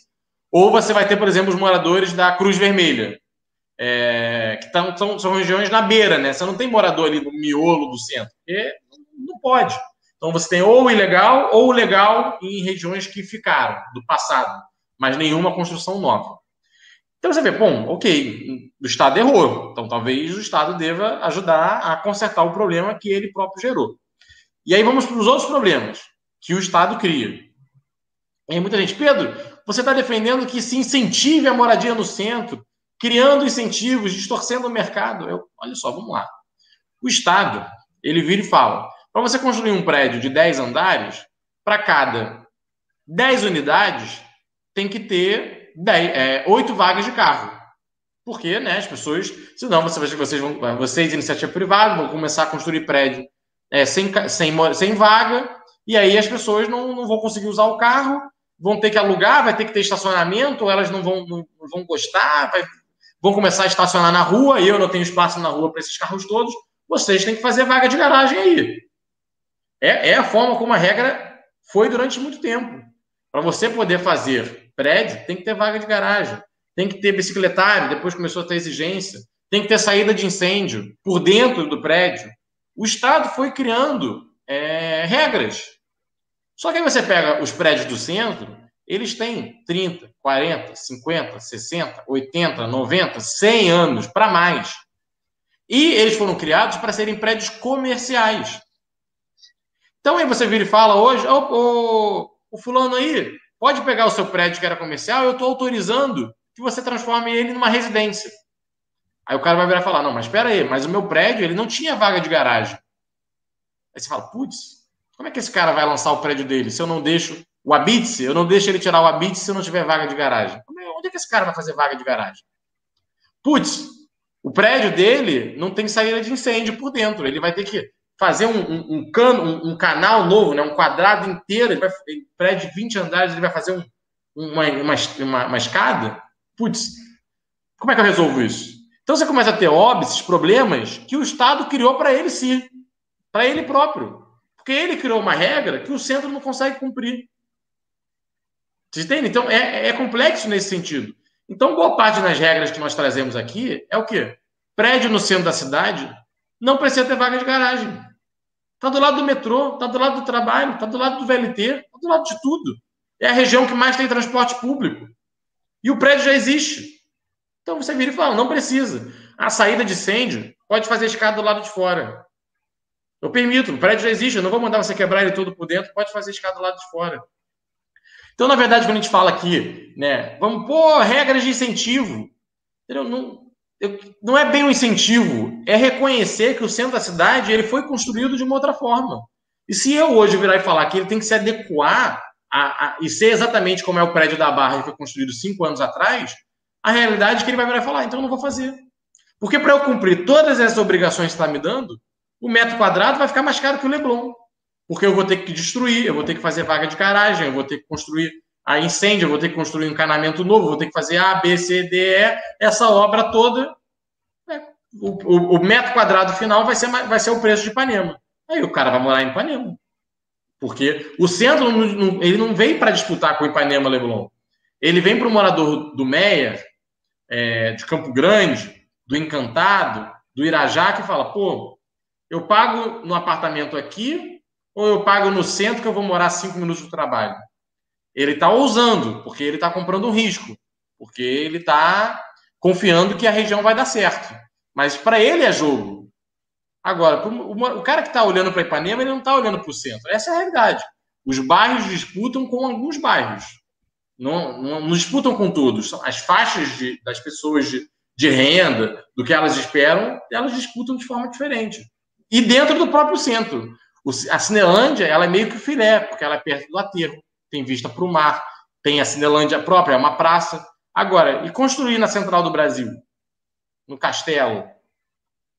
ou você vai ter, por exemplo, os moradores da Cruz Vermelha, é, que tão, tão, são regiões na beira, né? Você não tem morador ali no miolo do centro, porque não pode. Então você tem ou o ilegal ou o legal em regiões que ficaram do passado, mas nenhuma construção nova. Então você vê, bom, ok, o Estado errou, então talvez o Estado deva ajudar a consertar o problema que ele próprio gerou. E aí vamos para os outros problemas que o Estado cria. E muita gente, Pedro, você está defendendo que se incentive a moradia no centro, criando incentivos, distorcendo o mercado. Eu, olha só, vamos lá. O Estado, ele vira e fala: para você construir um prédio de 10 andares, para cada 10 unidades tem que ter 10, é, 8 vagas de carro. Porque, né, as pessoas, senão vocês, vocês vão, vocês, iniciativa privada, vão começar a construir prédio é, sem, sem, sem vaga, e aí as pessoas não, não vão conseguir usar o carro, vão ter que alugar, vai ter que ter estacionamento, elas não vão, não vão gostar, vai, vão começar a estacionar na rua, e eu não tenho espaço na rua para esses carros todos, vocês têm que fazer vaga de garagem aí. É, é a forma como a regra foi durante muito tempo. Para você poder fazer prédio, tem que ter vaga de garagem, tem que ter bicicletário, depois começou a ter exigência, tem que ter saída de incêndio por dentro do prédio. O Estado foi criando é, regras. Só que aí você pega os prédios do centro, eles têm 30, 40, 50, 60, 80, 90, 100 anos para mais. E eles foram criados para serem prédios comerciais. Então aí você vira e fala hoje, o o fulano aí, pode pegar o seu prédio que era comercial, eu estou autorizando que você transforme ele numa residência. Aí o cara vai virar e falar, não, mas espera aí, mas o meu prédio, ele não tinha vaga de garagem. Aí você fala, putz, como é que esse cara vai lançar o prédio dele se eu não deixo o habite eu não deixo ele tirar o habite se não tiver vaga de garagem? Onde é que esse cara vai fazer vaga de garagem? Putz, o prédio dele não tem saída de incêndio por dentro, ele vai ter que fazer um, um, um cano, um, um, canal novo, né? um quadrado inteiro, ele vai, ele, prédio de 20 andares, ele vai fazer um, uma, uma, uma, uma escada. Putz, como é que eu resolvo isso? Então você começa a ter óbices, problemas que o Estado criou para ele sim, para ele próprio. Porque ele criou uma regra que o centro não consegue cumprir. Vocês entendem? Então é, é complexo nesse sentido. Então, boa parte das regras que nós trazemos aqui é o quê? Prédio no centro da cidade não precisa ter vaga de garagem. Está do lado do metrô, está do lado do trabalho, está do lado do VLT, está do lado de tudo. É a região que mais tem transporte público. E o prédio já existe. Então você vira e fala, não precisa. A saída de incêndio pode fazer escada do lado de fora. Eu permito, o prédio já existe, eu não vou mandar você quebrar ele todo por dentro, pode fazer escada do lado de fora. Então, na verdade, quando a gente fala aqui, né, vamos pôr regras de incentivo. Entendeu? Não, não é bem um incentivo, é reconhecer que o centro da cidade ele foi construído de uma outra forma. E se eu hoje virar e falar que ele tem que se adequar a, a, e ser exatamente como é o prédio da Barra que foi construído cinco anos atrás, a realidade é que ele vai virar e falar, ah, então eu não vou fazer. Porque para eu cumprir todas essas obrigações que está me dando, o metro quadrado vai ficar mais caro que o Leblon. Porque eu vou ter que destruir, eu vou ter que fazer vaga de garagem, eu vou ter que construir a incêndio, eu vou ter que construir um encanamento novo, vou ter que fazer A, B, C, D, E, essa obra toda. Né? O, o, o, metro quadrado final vai ser, vai ser o preço de Ipanema. Aí o cara vai morar em Ipanema. Porque o centro ele não vem para disputar com o Ipanema Leblon. Ele vem para o morador do Meia, é, de Campo Grande, do Encantado, do Irajá, que fala: pô, eu pago no apartamento aqui ou eu pago no centro que eu vou morar cinco minutos do trabalho? ele está ousando, porque ele está comprando um risco, porque ele está confiando que a região vai dar certo. Mas para ele é jogo. Agora, o cara que está olhando para Ipanema, ele não está olhando para o centro. Essa é a realidade. Os bairros disputam com alguns bairros. Não, não, não disputam com todos. As faixas de, das pessoas de, de renda, do que elas esperam, elas disputam de forma diferente. E dentro do próprio centro. A Cinelândia, ela é meio que filé, porque ela é perto do aterro tem vista para o mar, tem a Cinelândia própria, é uma praça. Agora, e construir na central do Brasil? No Castelo?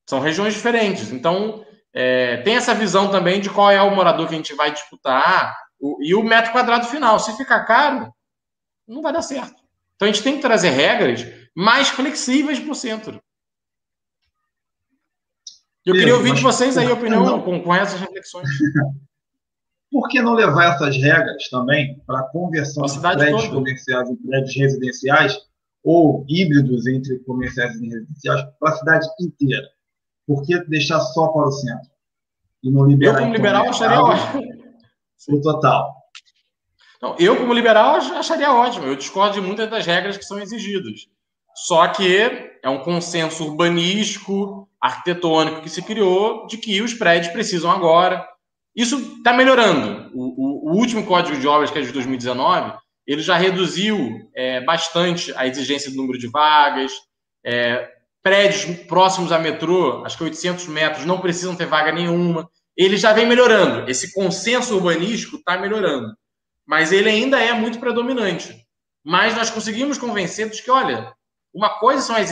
São regiões diferentes. Então, é, tem essa visão também de qual é o morador que a gente vai disputar o, e o metro quadrado final. Se ficar caro, não vai dar certo. Então, a gente tem que trazer regras mais flexíveis para o centro. Eu queria ouvir de vocês aí a opinião com, com essas reflexões. Por que não levar essas regras também para a conversão de prédios toda. comerciais em prédios residenciais ou híbridos entre comerciais e residenciais para a cidade inteira? Por que deixar só para o centro? E não liberar eu, como liberal, acharia ótimo. O total. Não, eu, como liberal, acharia ótimo. Eu discordo de muitas das regras que são exigidas. Só que é um consenso urbanístico, arquitetônico que se criou de que os prédios precisam agora isso está melhorando. O, o, o, último código de obras, que é de 2019, ele já reduziu é, bastante a exigência do número de vagas. É, prédios próximos a metrô, acho que 800 metros, não precisam ter vaga nenhuma. Ele já vem melhorando. Esse consenso urbanístico está melhorando. mas ele ainda é muito predominante. Mas nós conseguimos convencer de que, olha, uma coisa são as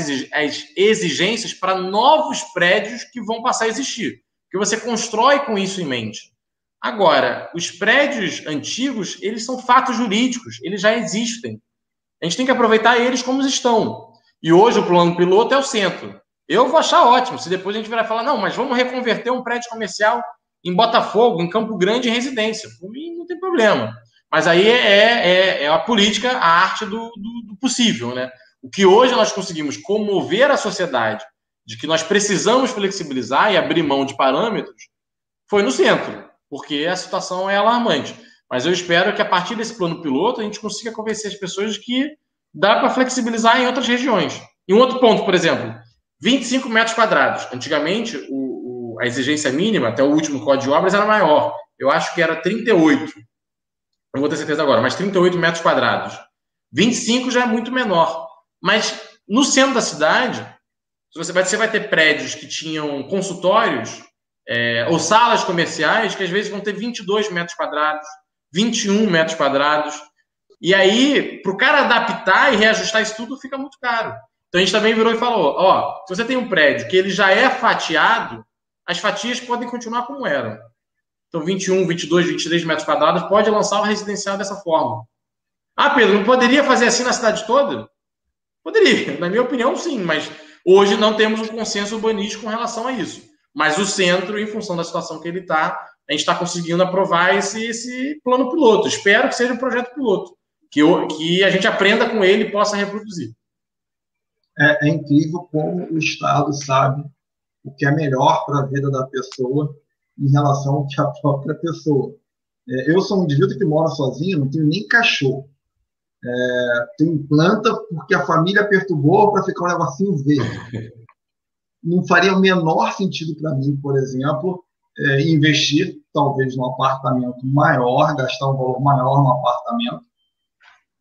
exigências para novos prédios que vão passar a existir, que você constrói com isso em mente. Agora, os prédios antigos, eles são fatos jurídicos, eles já existem. A gente tem que aproveitar eles como estão. E hoje o plano piloto é o centro. Eu vou achar ótimo se depois a gente virar falar, não, mas vamos reconverter um prédio comercial em Botafogo, em Campo Grande, em residência. Por mim, não tem problema. Mas aí é, é, é a política, a arte do, do, do possível, né? O que hoje nós conseguimos comover a sociedade de que nós precisamos flexibilizar e abrir mão de parâmetros foi no centro, porque a situação é alarmante. Mas eu espero que a partir desse plano piloto a gente consiga convencer as pessoas de que dá para flexibilizar em outras regiões. E um outro ponto, por exemplo, 25 metros quadrados. Antigamente, o, o, a exigência mínima, até o último código de obras, era maior. Eu acho que era 38. Não vou ter certeza agora, mas 38 metros quadrados. 25 já é muito menor. Mas no centro da cidade, você vai, você vai ter prédios que tinham consultórios é, ou salas comerciais que às vezes vão ter 22 metros quadrados, 21 metros quadrados. E aí, para o cara adaptar e reajustar isso tudo, fica muito caro. Então a gente também virou e falou: ó, se você tem um prédio que ele já é fatiado, as fatias podem continuar como eram. Então, 21, 22, 23 metros quadrados, pode lançar o residencial dessa forma. Ah, Pedro, não poderia fazer assim na cidade toda? Poderia, na minha opinião, sim, mas hoje não temos um consenso urbanístico com relação a isso. Mas o centro, em função da situação que ele está, a gente está conseguindo aprovar esse, esse plano piloto. Espero que seja um projeto piloto, que, eu, que a gente aprenda com ele e possa reproduzir. É, é incrível como o Estado sabe o que é melhor para a vida da pessoa em relação ao que a própria pessoa. É, eu sou um indivíduo que mora sozinho, não tenho nem cachorro. É, tenho planta porque a família perturbou para ficar um negocinho verde. Não faria o menor sentido para mim, por exemplo, é, investir talvez num apartamento maior, gastar um valor maior no apartamento,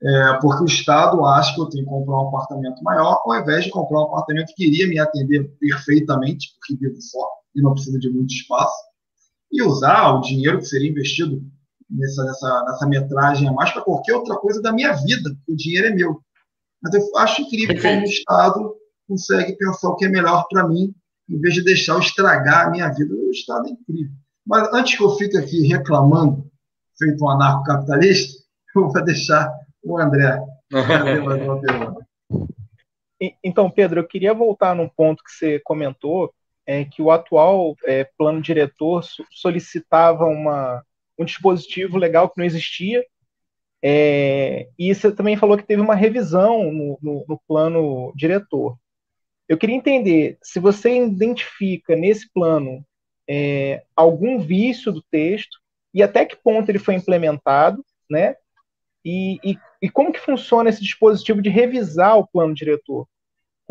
é, porque o Estado acha que eu tenho que comprar um apartamento maior, ao invés de comprar um apartamento que iria me atender perfeitamente, porque vivo só e não precisa de muito espaço, e usar o dinheiro que seria investido nessa, nessa, nessa metragem a mais para qualquer outra coisa da minha vida, o dinheiro é meu. Mas eu acho incrível Perfeito. como o Estado consegue pensar o que é melhor para mim, em vez de deixar eu estragar a minha vida. O Estado é incrível. Mas antes que eu fique aqui reclamando, feito um anarcocapitalista, eu vou deixar o André fazer mais uma pergunta. Então, Pedro, eu queria voltar num ponto que você comentou, é que o atual é, plano diretor solicitava uma, um dispositivo legal que não existia, é, e você também falou que teve uma revisão no, no, no, plano diretor. Eu queria entender se você identifica nesse plano é, algum vício do texto e até que ponto ele foi implementado, né? E, e, e como que funciona esse dispositivo de revisar o plano diretor?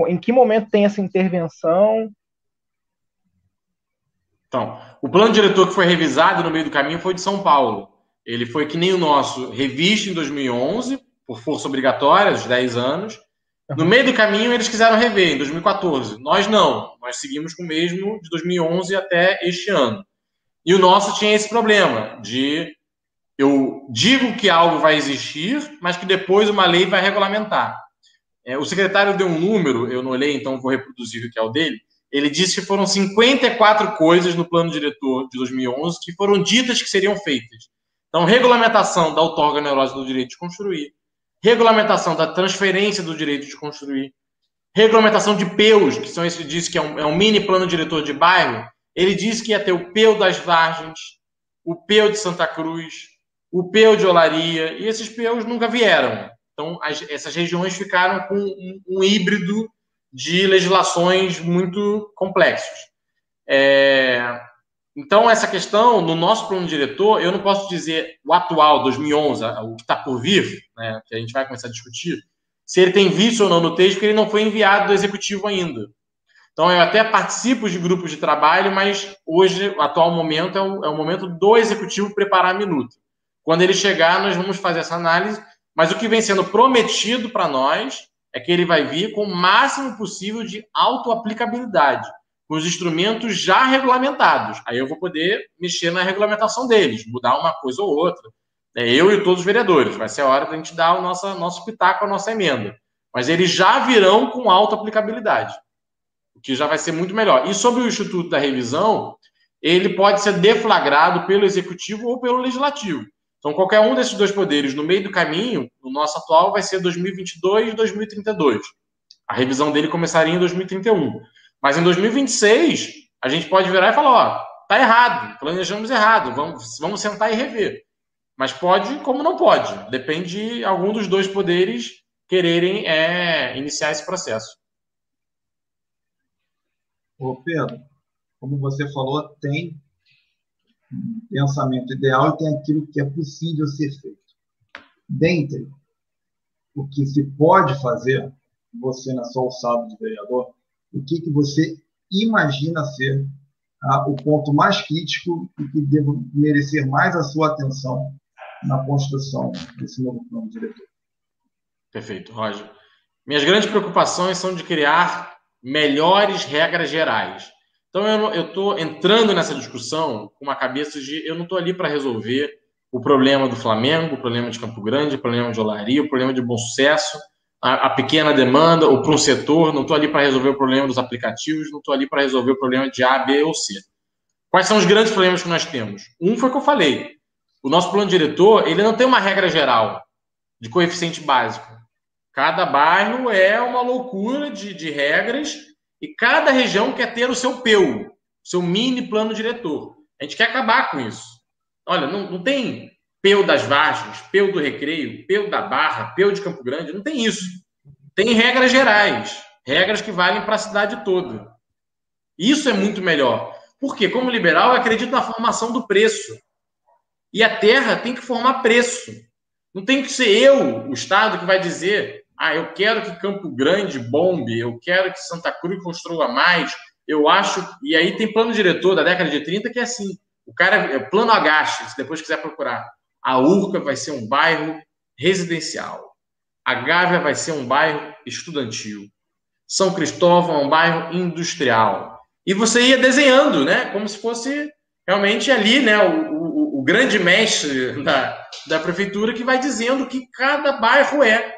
Em que momento tem essa intervenção? Então, o plano diretor que foi revisado no meio do caminho foi de São Paulo. Ele foi que nem o nosso, revisto em 2011, por força obrigatória, dos 10 anos. No meio do caminho, eles quiseram rever, em 2014. Nós não. Nós seguimos com o mesmo de 2011 até este ano. E o nosso tinha esse problema de eu digo que algo vai existir, mas que depois uma lei vai regulamentar. É, o secretário deu um número, eu não olhei, então vou reproduzir o que é o dele, ele disse que foram 54 coisas no plano diretor de 2011 que foram ditas que seriam feitas. Então, regulamentação da outorga neurótica do direito de construir, regulamentação da transferência do direito de construir, regulamentação de PEUs, que são esse disse que é um, é um, mini plano diretor de bairro. Ele disse que ia ter o PEU das Vargens, o PEU de Santa Cruz, o PEU de Olaria, e esses PEUs nunca vieram. Então, as, essas regiões ficaram com um, um híbrido de legislações muito complexos. É, então, essa questão, no nosso plano diretor, eu não posso dizer o atual, 2011, o que está por vir, né, que a gente vai começar a discutir, se ele tem visto ou não no texto, porque ele não foi enviado do executivo ainda. Então, eu até participo de grupos de trabalho, mas hoje, o atual momento, é o, é o momento do executivo preparar a minuta. Quando ele chegar, nós vamos fazer essa análise, mas o que vem sendo prometido para nós é que ele vai vir com o máximo possível de autoaplicabilidade, com os instrumentos já regulamentados. Aí eu vou poder mexer na regulamentação deles, mudar uma coisa ou outra. É eu e todos os vereadores. Vai ser a hora da gente dar o nosso, nosso pitaco, a nossa emenda. Mas eles já virão com alta aplicabilidade, o que já vai ser muito melhor. E sobre o Instituto da Revisão, ele pode ser deflagrado pelo Executivo ou pelo Legislativo. Então, qualquer um desses dois poderes no meio do caminho, no nosso atual, vai ser 2022 e 2032. A revisão dele começaria em 2031. Mas em 2026, a gente pode virar e falar: ó, tá errado, planejamos errado, vamos, vamos sentar e rever. Mas pode, como não pode. Depende de algum dos dois poderes quererem é, iniciar esse processo. Ô Pedro, como você falou, tem pensamento ideal e tem aquilo que é possível ser feito. Dentre o que se pode fazer, você na sua alçada de vereador, o que, que você imagina ser ah, o ponto mais crítico e que deve merecer mais a sua atenção na construção desse novo plano diretor? Perfeito, Roger. Minhas grandes preocupações são de criar melhores regras gerais. Então eu estou entrando nessa discussão com uma cabeça de eu não estou ali para resolver o problema do Flamengo, o problema de Campo Grande, o problema de Olaria, o problema de bom sucesso, a, a pequena demanda, ou para um setor, não estou ali para resolver o problema dos aplicativos, não estou ali para resolver o problema de A, B ou C. Quais são os grandes problemas que nós temos? Um foi o que eu falei. O nosso plano diretor ele não tem uma regra geral de coeficiente básico. Cada bairro é uma loucura de, de regras e cada região quer ter o seu PEU, seu mini plano diretor. A gente quer acabar com isso. Olha, não, não tem PEU das Vargens, PEU do Recreio, PEU da Barra, PEU de Campo Grande, não tem isso. Tem regras gerais, regras que valem para a cidade toda. Isso é muito melhor. Porque, como liberal, eu acredito na formação do preço. E a terra tem que formar preço. Não tem que ser eu, o Estado, que vai dizer: ah, eu quero que Campo Grande bombe, eu quero que Santa Cruz construa mais. Eu acho. E aí tem plano diretor da década de 30 que é assim: o cara é plano agache, se depois quiser procurar. A Urca vai ser um bairro residencial. A Gávea vai ser um bairro estudantil. São Cristóvão é um bairro industrial. E você ia desenhando, né? Como se fosse realmente ali, né? O, o, o grande mestre da, da prefeitura que vai dizendo que cada bairro é.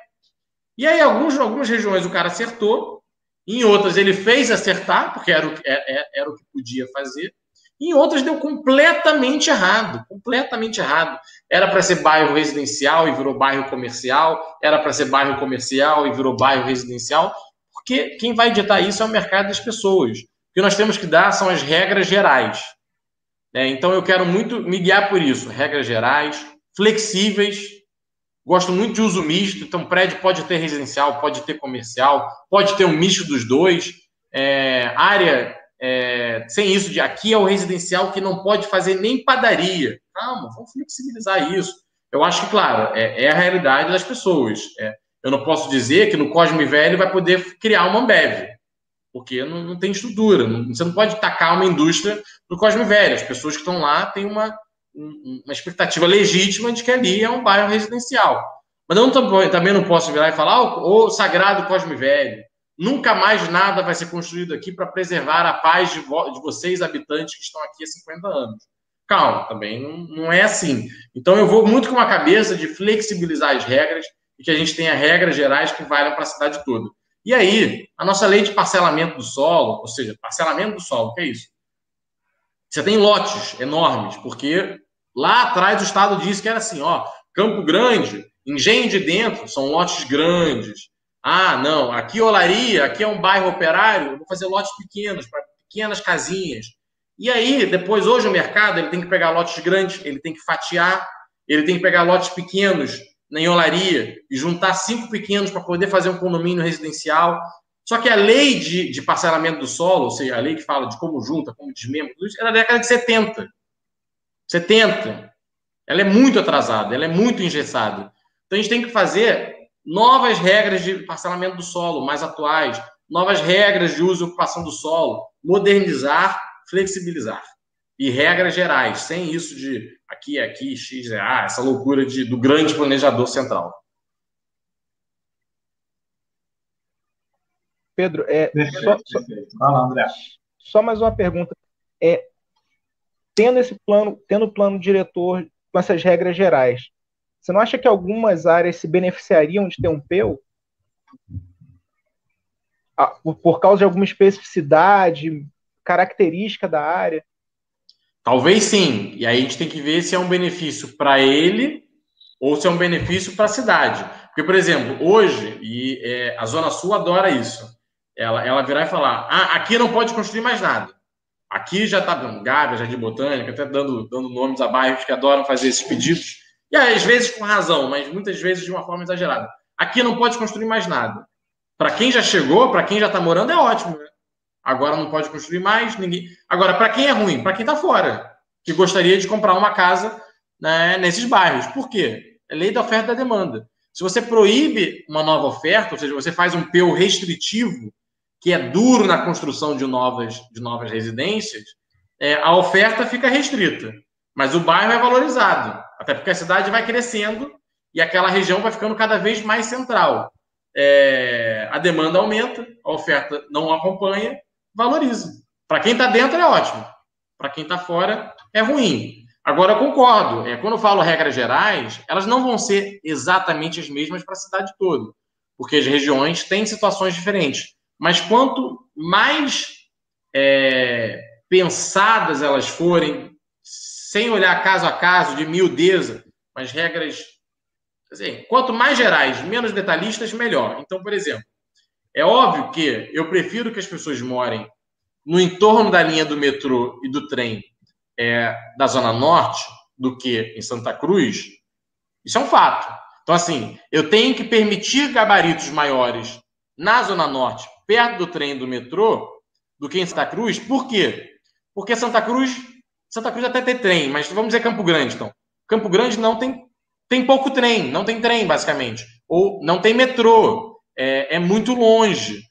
E aí, alguns, algumas regiões o cara acertou, em outras ele fez acertar, porque era o, era, é, é, era o que podia fazer, em outras deu completamente errado, completamente errado. Era para ser bairro residencial e virou bairro comercial, era para ser bairro comercial e virou bairro residencial, porque quem vai ditar isso é o mercado das pessoas. O que nós temos que dar são as regras gerais. É, então eu quero muito me guiar por isso, regras gerais, flexíveis. Gosto muito de uso misto, então prédio pode ter residencial, pode ter comercial, pode ter um misto dos dois. É, área é, sem isso de aqui é o residencial que não pode fazer nem padaria. Calma, vamos flexibilizar isso. Eu acho que, claro, é, é a realidade das pessoas. É, eu não posso dizer que no Cosme Velho vai poder criar uma Ambev, porque não, não tem estrutura. Não, você não pode tacar uma indústria no Cosme Velho. As pessoas que estão lá têm uma, uma expectativa legítima de que ali é um bairro residencial. Mas eu também não posso virar e falar, o oh, sagrado Cosme Velho, Nunca mais nada vai ser construído aqui para preservar a paz de, vo de, vocês, habitantes que estão aqui há 50 anos. Calma, também não, não é assim. Então eu vou muito com uma cabeça de flexibilizar as regras e que a gente tenha regras gerais que valham para a cidade toda. E aí, a nossa lei de parcelamento do solo, ou seja, parcelamento do solo, o que é isso? Você tem lotes enormes, porque lá atrás o Estado disse que era assim, ó, Campo Grande, Engenho de Dentro, são lotes grandes, ah, não, aqui Olaria, aqui é um bairro operário, vou fazer lotes pequenos, para pequenas casinhas. E aí, depois, hoje o mercado, ele tem que pegar lotes grandes, ele tem que fatiar, ele tem que pegar lotes pequenos em Olaria e juntar cinco pequenos para poder fazer um condomínio residencial. Só que a lei de, de, parcelamento do solo, ou seja, a lei que fala de como junta, como desmembra, tudo isso, é da década de 70. 70. Ela é muito atrasada, ela é muito engessada. Então a gente tem que fazer novas regras de parcelamento do solo mais atuais, novas regras de uso e ocupação do solo, modernizar, flexibilizar. E regras gerais, sem isso de aqui é aqui, X é A, essa loucura de, do grande planejador central. Pedro, é, perfeito, só, perfeito. Lá, André. só mais uma pergunta. É, tendo esse plano, tendo o plano diretor com essas regras gerais, Você não acha que algumas áreas se beneficiariam de ter um PEU? Ah, por causa de alguma especificidade, característica da área? Talvez sim. E aí a gente tem que ver se é um benefício para ele ou se é um benefício para a cidade. Porque, por exemplo, hoje, e é, a Zona Sul adora isso, ela, ela virar e falar: ah, aqui não pode construir mais nada. Aqui já está dando Gávea, Jardim Botânica, até dando, dando nomes a bairros que adoram fazer esses pedidos. E às vezes com razão, mas muitas vezes de uma forma exagerada. Aqui não pode construir mais nada. Para quem já chegou, para quem já está morando, é ótimo. Né? Agora não pode construir mais, ninguém. Agora, para quem é ruim? Para quem está fora, que gostaria de comprar uma casa né, nesses bairros. Por quê? É lei da oferta e da demanda. Se você proíbe uma nova oferta, ou seja, você faz um PEU restritivo, que é duro na construção de novas, de novas residências, é, a oferta fica restrita, mas o bairro é valorizado, até porque a cidade vai crescendo e aquela região vai ficando cada vez mais central. É, a demanda aumenta, a oferta não acompanha, valoriza. Para quem está dentro é ótimo, para quem está fora é ruim. Agora, eu concordo. É, quando eu falo regras gerais, elas não vão ser exatamente as mesmas para a cidade toda, porque as regiões têm situações diferentes. Mas quanto mais é, pensadas elas forem, sem olhar caso a caso, de miudeza, mas regras. Assim, quanto mais gerais, menos detalhistas, melhor. Então, por exemplo, é óbvio que eu prefiro que as pessoas morem no entorno da linha do metrô e do trem é, da Zona Norte do que em Santa Cruz, isso é um fato. Então, assim, eu tenho que permitir gabaritos maiores na Zona Norte, perto do trem do metrô, do que em Santa Cruz. Por quê? Porque Santa Cruz, Santa Cruz até tem trem, mas vamos dizer Campo Grande, então. Campo Grande não tem, tem pouco trem, não tem trem, basicamente. Ou não tem metrô, é, é muito longe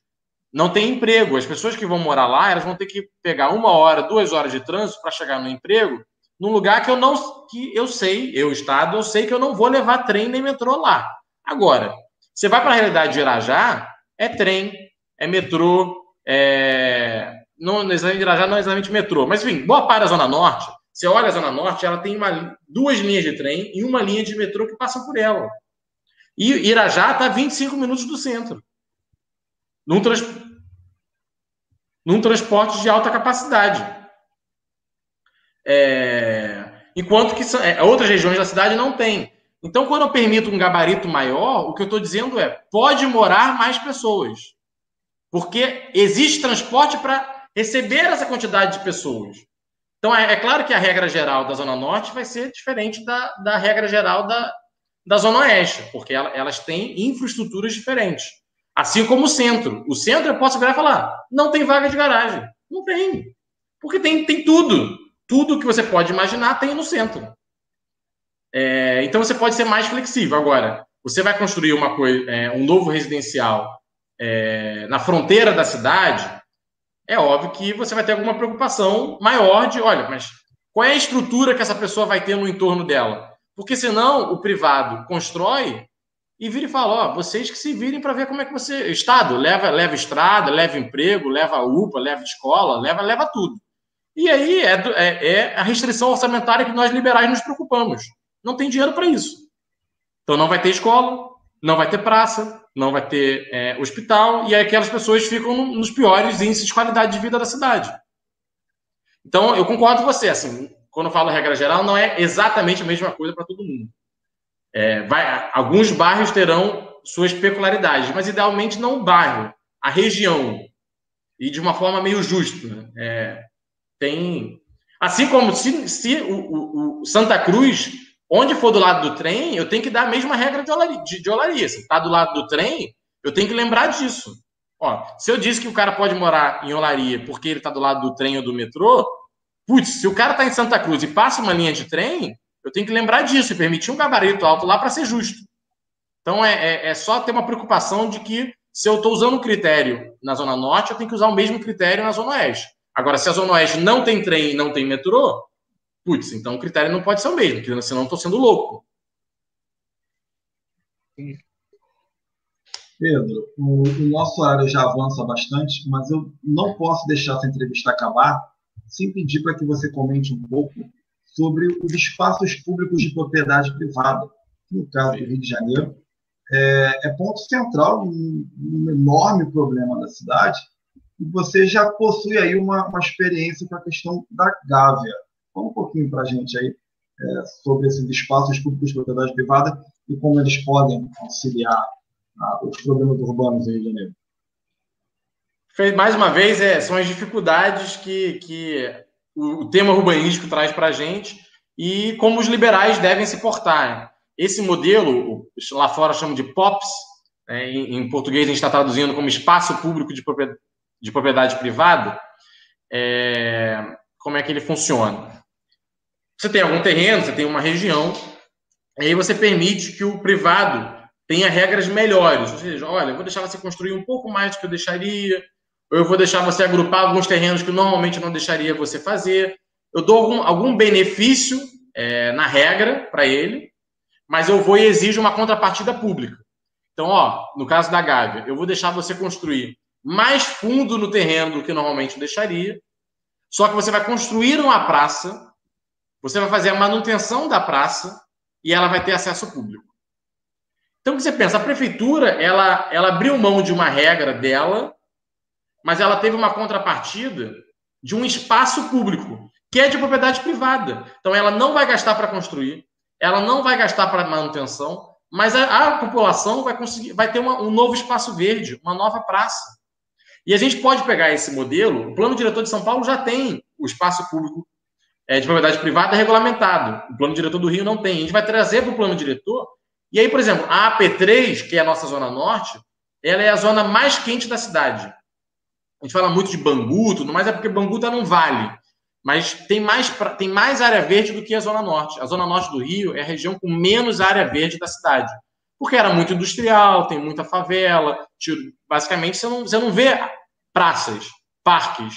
não tem emprego. As pessoas que vão morar lá, elas vão ter que pegar uma hora, duas horas de trânsito para chegar no emprego, num lugar que eu não, que eu sei, eu estado, eu sei que eu não vou levar trem nem metrô lá. Agora, você vai para a realidade de Irajá, é trem, é metrô, é não necessariamente Irajá não é exatamente metrô, mas enfim, boa parte da zona norte. Você olha a zona norte, ela tem uma, duas linhas de trem e uma linha de metrô que passam por ela. E Irajá está a 25 minutos do centro num, trans... num transporte de alta capacidade. É... Enquanto que é, outras regiões da cidade não têm. Então, quando eu permito um gabarito maior, o que eu estou dizendo é: pode morar mais pessoas. Porque existe transporte para receber essa quantidade de pessoas. Então, é, é, claro que a regra geral da Zona Norte vai ser diferente da, da regra geral da, da Zona Oeste, porque ela, elas têm infraestruturas diferentes. Assim como o centro. O centro eu posso virar e falar: não tem vaga de garagem. Não tem. Porque tem, tem tudo. Tudo que você pode imaginar tem no centro. É, então você pode ser mais flexível. Agora, você vai construir uma coisa, é, um novo residencial é, na fronteira da cidade, é óbvio que você vai ter alguma preocupação maior de, olha, mas qual é a estrutura que essa pessoa vai ter no entorno dela? Porque senão o privado constrói e vira e fala: ó, vocês que se virem para ver como é que você. Estado, leva, leva estrada, leva emprego, leva UPA, leva escola, leva, leva tudo. E aí é, é, é a restrição orçamentária que nós liberais nos preocupamos. Não tem dinheiro para isso. Então não vai ter escola, não vai ter praça, não vai ter é, hospital, e aí aquelas pessoas ficam no, nos piores índices de qualidade de vida da cidade. Então, eu concordo com você, assim, quando eu falo regra geral, não é exatamente a mesma coisa para todo mundo. É, vai, alguns bairros terão suas peculiaridades, mas idealmente não o bairro, a região. E de uma forma meio justa. Né? É, tem. Assim como se, se o, o, o, Santa Cruz, onde for do lado do trem, eu tenho que dar a mesma regra de olaria. De, de olaria. Se está do lado do trem, eu tenho que lembrar disso. Ó, se eu disse que o cara pode morar em Olaria porque ele está do lado do trem ou do metrô, putz, se o cara está em Santa Cruz e passa uma linha de trem, eu tenho que lembrar disso e permitir um gabarito alto lá para ser justo. Então é, é, é, só ter uma preocupação de que se eu estou usando um critério na Zona Norte, eu tenho que usar o mesmo critério na Zona Oeste. Agora, se a Zona Oeste não tem trem e não tem metrô, putz, então o critério não pode ser o mesmo, porque senão eu estou sendo louco. Pedro, o, o nosso horário já avança bastante, mas eu não posso deixar essa entrevista acabar sem pedir para que você comente um pouco sobre os espaços públicos de propriedade privada. no caso do Rio de Janeiro, é, é ponto central um, um enorme problema da cidade, e você já possui aí uma, uma experiência com a questão da Gávea. Fala um pouquinho para a gente aí é, sobre esses espaços públicos de propriedade privada e como eles podem auxiliar ah, os problemas urbanos do Rio de Janeiro. Mais uma vez, é, são as dificuldades que, que o, tema urbanístico traz para a gente e como os liberais devem se portar. Esse modelo, lá fora chamam de POPs, né, em, em, português a gente está traduzindo como espaço público de propriedade, de propriedade privada, é, como é que ele funciona? Você tem algum terreno, você tem uma região, e aí você permite que o privado tenha regras melhores. Ou seja, olha, eu vou deixar você construir um pouco mais do que eu deixaria, ou eu vou deixar você agrupar alguns terrenos que normalmente não deixaria você fazer. Eu dou algum, algum benefício é, na regra para ele, mas eu vou e exijo uma contrapartida pública. Então, ó, no caso da Gávea, eu vou deixar você construir mais fundo no terreno do que normalmente deixaria, só que você vai construir uma praça, você vai fazer a manutenção da praça e ela vai ter acesso público. Então, o que você pensa? A prefeitura, ela, ela abriu mão de uma regra dela mas ela teve uma contrapartida de um espaço público, que é de propriedade privada. Então, ela não vai gastar para construir, ela não vai gastar para manutenção, mas a, a, população vai conseguir, vai ter uma, um novo espaço verde, uma nova praça. E a gente pode pegar esse modelo. O plano diretor de São Paulo já tem o espaço público de propriedade privada regulamentado. O plano diretor do Rio não tem. A gente vai trazer para o plano diretor. E aí, por exemplo, a AP3, que é a nossa zona norte, ela é a zona mais quente da cidade. A gente fala muito de Bangu, tudo mais, é porque Bangu está num vale. Mas tem mais, tem mais área verde do que a Zona Norte. A Zona Norte do Rio é a região com menos área verde da cidade. Porque era muito industrial, tem muita favela. Basicamente, você não, você não vê praças, parques.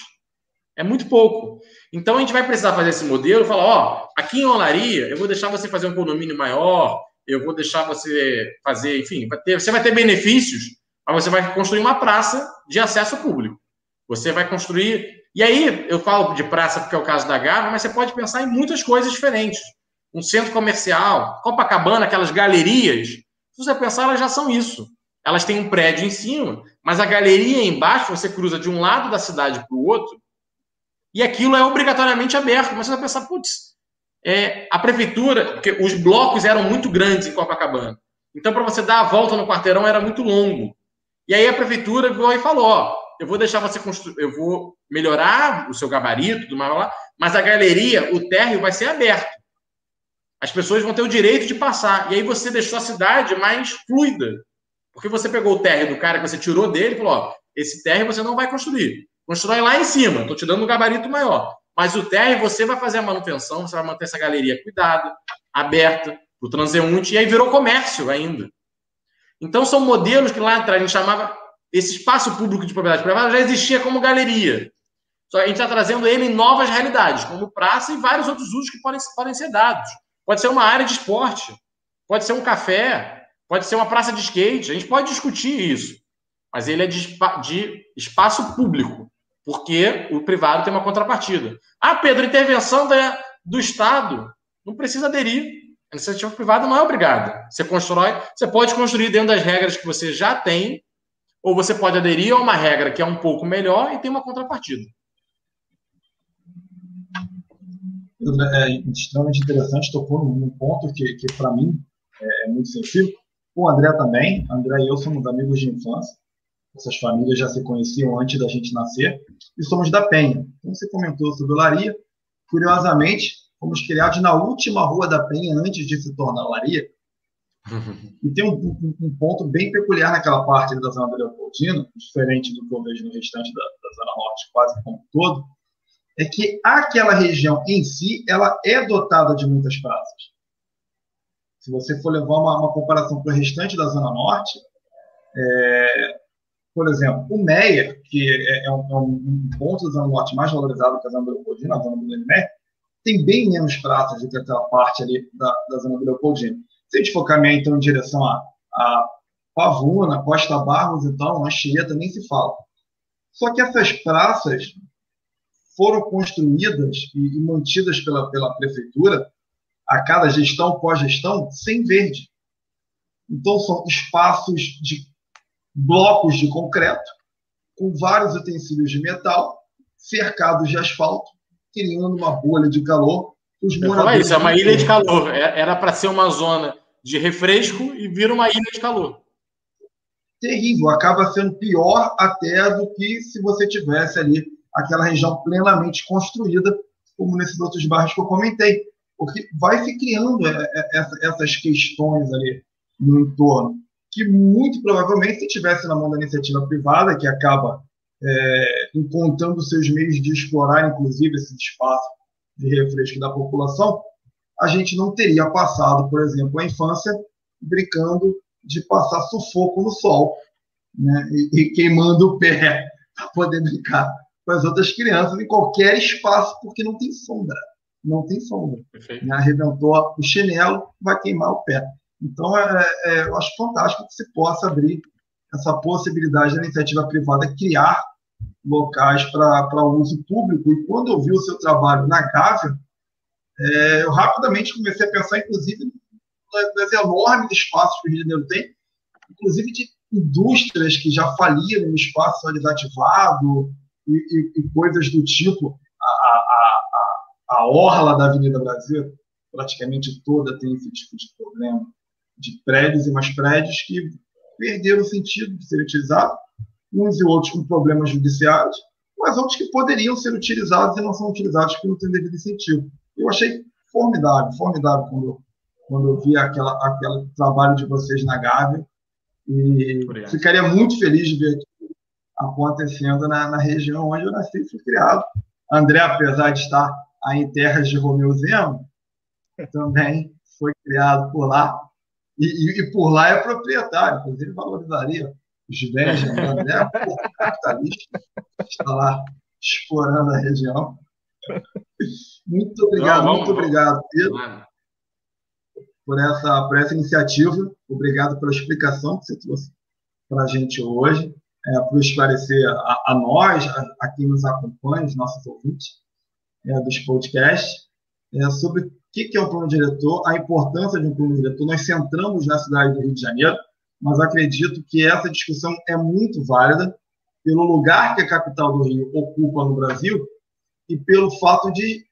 É muito pouco. Então, a gente vai precisar fazer esse modelo falar: ó, aqui em Olaria, eu vou deixar você fazer um condomínio maior, eu vou deixar você fazer, enfim, vai ter, você vai ter benefícios, mas você vai construir uma praça de acesso público. Você vai construir. E aí, eu falo de praça porque é o caso da Gávea, mas você pode pensar em muitas coisas diferentes. Um centro comercial, Copacabana, aquelas galerias. Se você pensar, elas já são isso. Elas têm um prédio em cima, mas a galeria embaixo, você cruza de um lado da cidade para o outro, e aquilo é obrigatoriamente aberto. Mas você vai pensar, putz, é, a prefeitura, porque os blocos eram muito grandes em Copacabana. Então, para você dar a volta no quarteirão era muito longo. E aí a prefeitura veio e falou: ó, eu vou deixar você construir, eu vou melhorar o seu gabarito, do lá, mas a galeria, o térreo vai ser aberto. As pessoas vão ter o direito de passar. E aí você deixou a cidade mais fluida. Porque você pegou o térreo do cara que você tirou dele e falou: ó, esse térreo você não vai construir. Constrói lá em cima, estou te dando um gabarito maior. Mas o térreo você vai fazer a manutenção, você vai manter essa galeria cuidada, aberta, para o transeunte, e aí virou comércio ainda. Então são modelos que lá atrás a gente chamava esse espaço público de propriedade privada já existia como galeria. Só a gente está trazendo ele em novas realidades, como praça e vários outros usos que podem, podem ser dados. Pode ser uma área de esporte, pode ser um café, pode ser uma praça de skate. A gente pode discutir isso, mas ele é de, de espaço público, porque o privado tem uma contrapartida. Ah, Pedro, intervenção da, do Estado não precisa aderir. A iniciativa privada não é obrigada. Você constrói, você pode construir dentro das regras que você já tem ou você pode aderir a uma regra que é um pouco melhor e tem uma contrapartida. É extremamente interessante, tocou num ponto que, que para mim é, é muito sensível. O André também, André e eu somos amigos de infância. Essas famílias já se conheciam antes da gente nascer e somos da Penha. Então você comentou sobre Laria. Curiosamente, fomos criados na última rua da Penha antes de se tornar Laria, e tem um, um, um, ponto bem peculiar naquela parte da zona do Leopoldina, diferente do que eu vejo no restante da, da zona norte, quase como um todo, é que aquela região em si, ela é dotada de muitas praças. Se você for levar uma, uma comparação com o restante da zona norte, é, por exemplo, o Meia, que é, é, um, é, um, ponto norte mais valorizado que a zona do Leopoldina, a zona do Meia, tem bem menos praças do que aquela parte ali da, da zona do Leopoldina. Se a gente for caminhar então em direção a, a Pavuna, Costa Barros, então, Anchieta, nem se fala. Só que essas praças foram construídas e, e mantidas pela, pela prefeitura a cada gestão, pós-gestão, sem verde. Então, são espaços de blocos de concreto, com vários utensílios de metal, cercados de asfalto, criando uma bolha de calor. Os moradores isso, é uma ilha de calor. É, era para ser uma zona de refresco e vira uma ilha de calor. Terrível, acaba sendo pior até do que se você tivesse ali aquela região plenamente construída, como nesses outros bairros que eu comentei. Porque vai se criando é, é, essas questões ali no entorno, que muito provavelmente, se tivesse na mão da iniciativa privada, que acaba é, encontrando seus meios de explorar, inclusive, esse espaço de refresco da população, a gente não teria passado, por exemplo, a infância brincando de passar sufoco no sol né, e, e queimando o pé para poder brincar com as outras crianças em qualquer espaço, porque não tem sombra. Não tem sombra. Né, arrebentou o chinelo, vai queimar o pé. Então, é, é, eu acho fantástico que se possa abrir essa possibilidade da iniciativa privada criar locais para uso público. E quando eu vi o seu trabalho na Gávea, é, eu rapidamente comecei a pensar, inclusive, nos enormes espaços que o Rio de Janeiro tem, inclusive de indústrias que já faliram no espaço desativado e, e, e, coisas do tipo. A, a, a, a orla da Avenida Brasil, praticamente toda tem esse tipo de problema, de prédios e mais prédios que perderam o sentido de ser utilizados, uns e outros com problemas judiciais, mas outros que poderiam ser utilizados e não são utilizados porque não têm devido incentivo. Eu achei formidável, formidável quando, quando eu vi aquela, aquele trabalho de vocês na Gávea. E Obrigado. ficaria muito feliz de ver acontecendo na, na região onde eu nasci e fui criado. André, apesar de estar aí em terras de Romeu Zema, também foi criado por lá. E, e, e por lá é proprietário, inclusive valorizaria os bens de André, capitalista, está lá explorando a região. Muito obrigado, Não, muito obrigado, Pedro, por essa, por essa iniciativa. Obrigado pela explicação que você trouxe para a gente hoje, é, por esclarecer a, a nós, a, a, quem nos acompanha, os nossos ouvintes é, dos podcasts, é, sobre que, que é o plano diretor, a importância de um plano diretor. Nós centramos na cidade do Rio de Janeiro, mas acredito que essa discussão é muito válida pelo lugar que a capital do Rio ocupa no Brasil e pelo fato de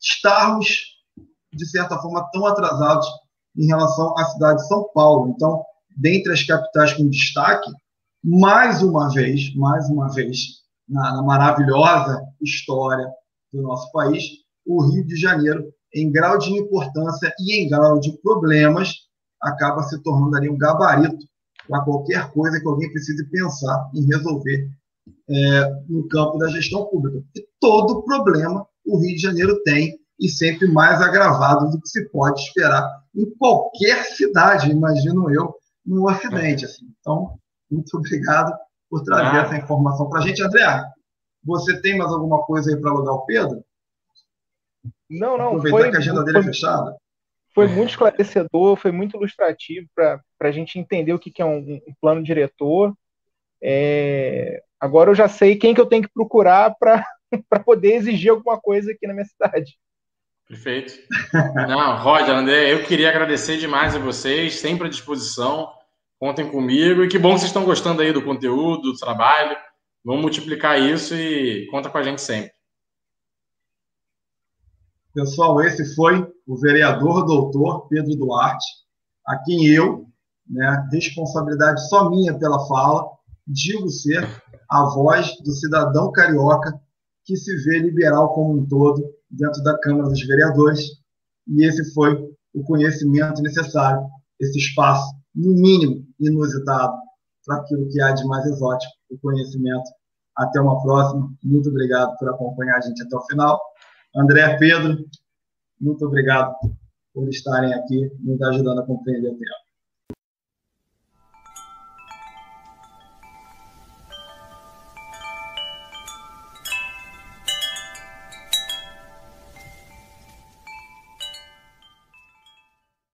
estarmos, de certa forma, tão atrasados em relação à cidade de São Paulo. Então, dentre as capitais com destaque, mais uma vez, mais uma vez, na, na maravilhosa história do nosso país, o Rio de Janeiro, em grau de importância e em grau de problemas, acaba se tornando ali um gabarito para qualquer coisa que alguém precise pensar em resolver é, no campo da gestão pública. E todo problema o Rio de Janeiro tem e sempre mais agravado do que se pode esperar em qualquer cidade, imagino eu, no Ocidente. Assim. Então, muito obrigado por trazer ah. essa informação para a gente. André, você tem mais alguma coisa aí para alugar o Pedro? Não, não. Aproveitar foi, que a agenda dele é foi, é fechada. Foi muito esclarecedor, foi muito ilustrativo para a gente entender o que, que é um, um plano diretor. É, agora eu já sei quem que eu tenho que procurar para poder exigir alguma coisa aqui na minha cidade. Perfeito. Não, Roger, André, eu queria agradecer demais a vocês, sempre à disposição. Contem comigo e que bom que vocês estão gostando aí do conteúdo, do trabalho. Vamos multiplicar isso e conta com a gente sempre. Pessoal, esse foi o vereador doutor Pedro Duarte, a quem eu, né, responsabilidade só minha pela fala, digo ser a voz do cidadão carioca que se vê liberal como um todo dentro da Câmara dos Vereadores, e esse foi o conhecimento necessário, esse espaço, no mínimo, inusitado, para aquilo que há de mais exótico, o conhecimento. Até uma próxima. Muito obrigado por acompanhar a gente até o final. André, Pedro, muito obrigado por estarem aqui nos ajudando a compreender o tema.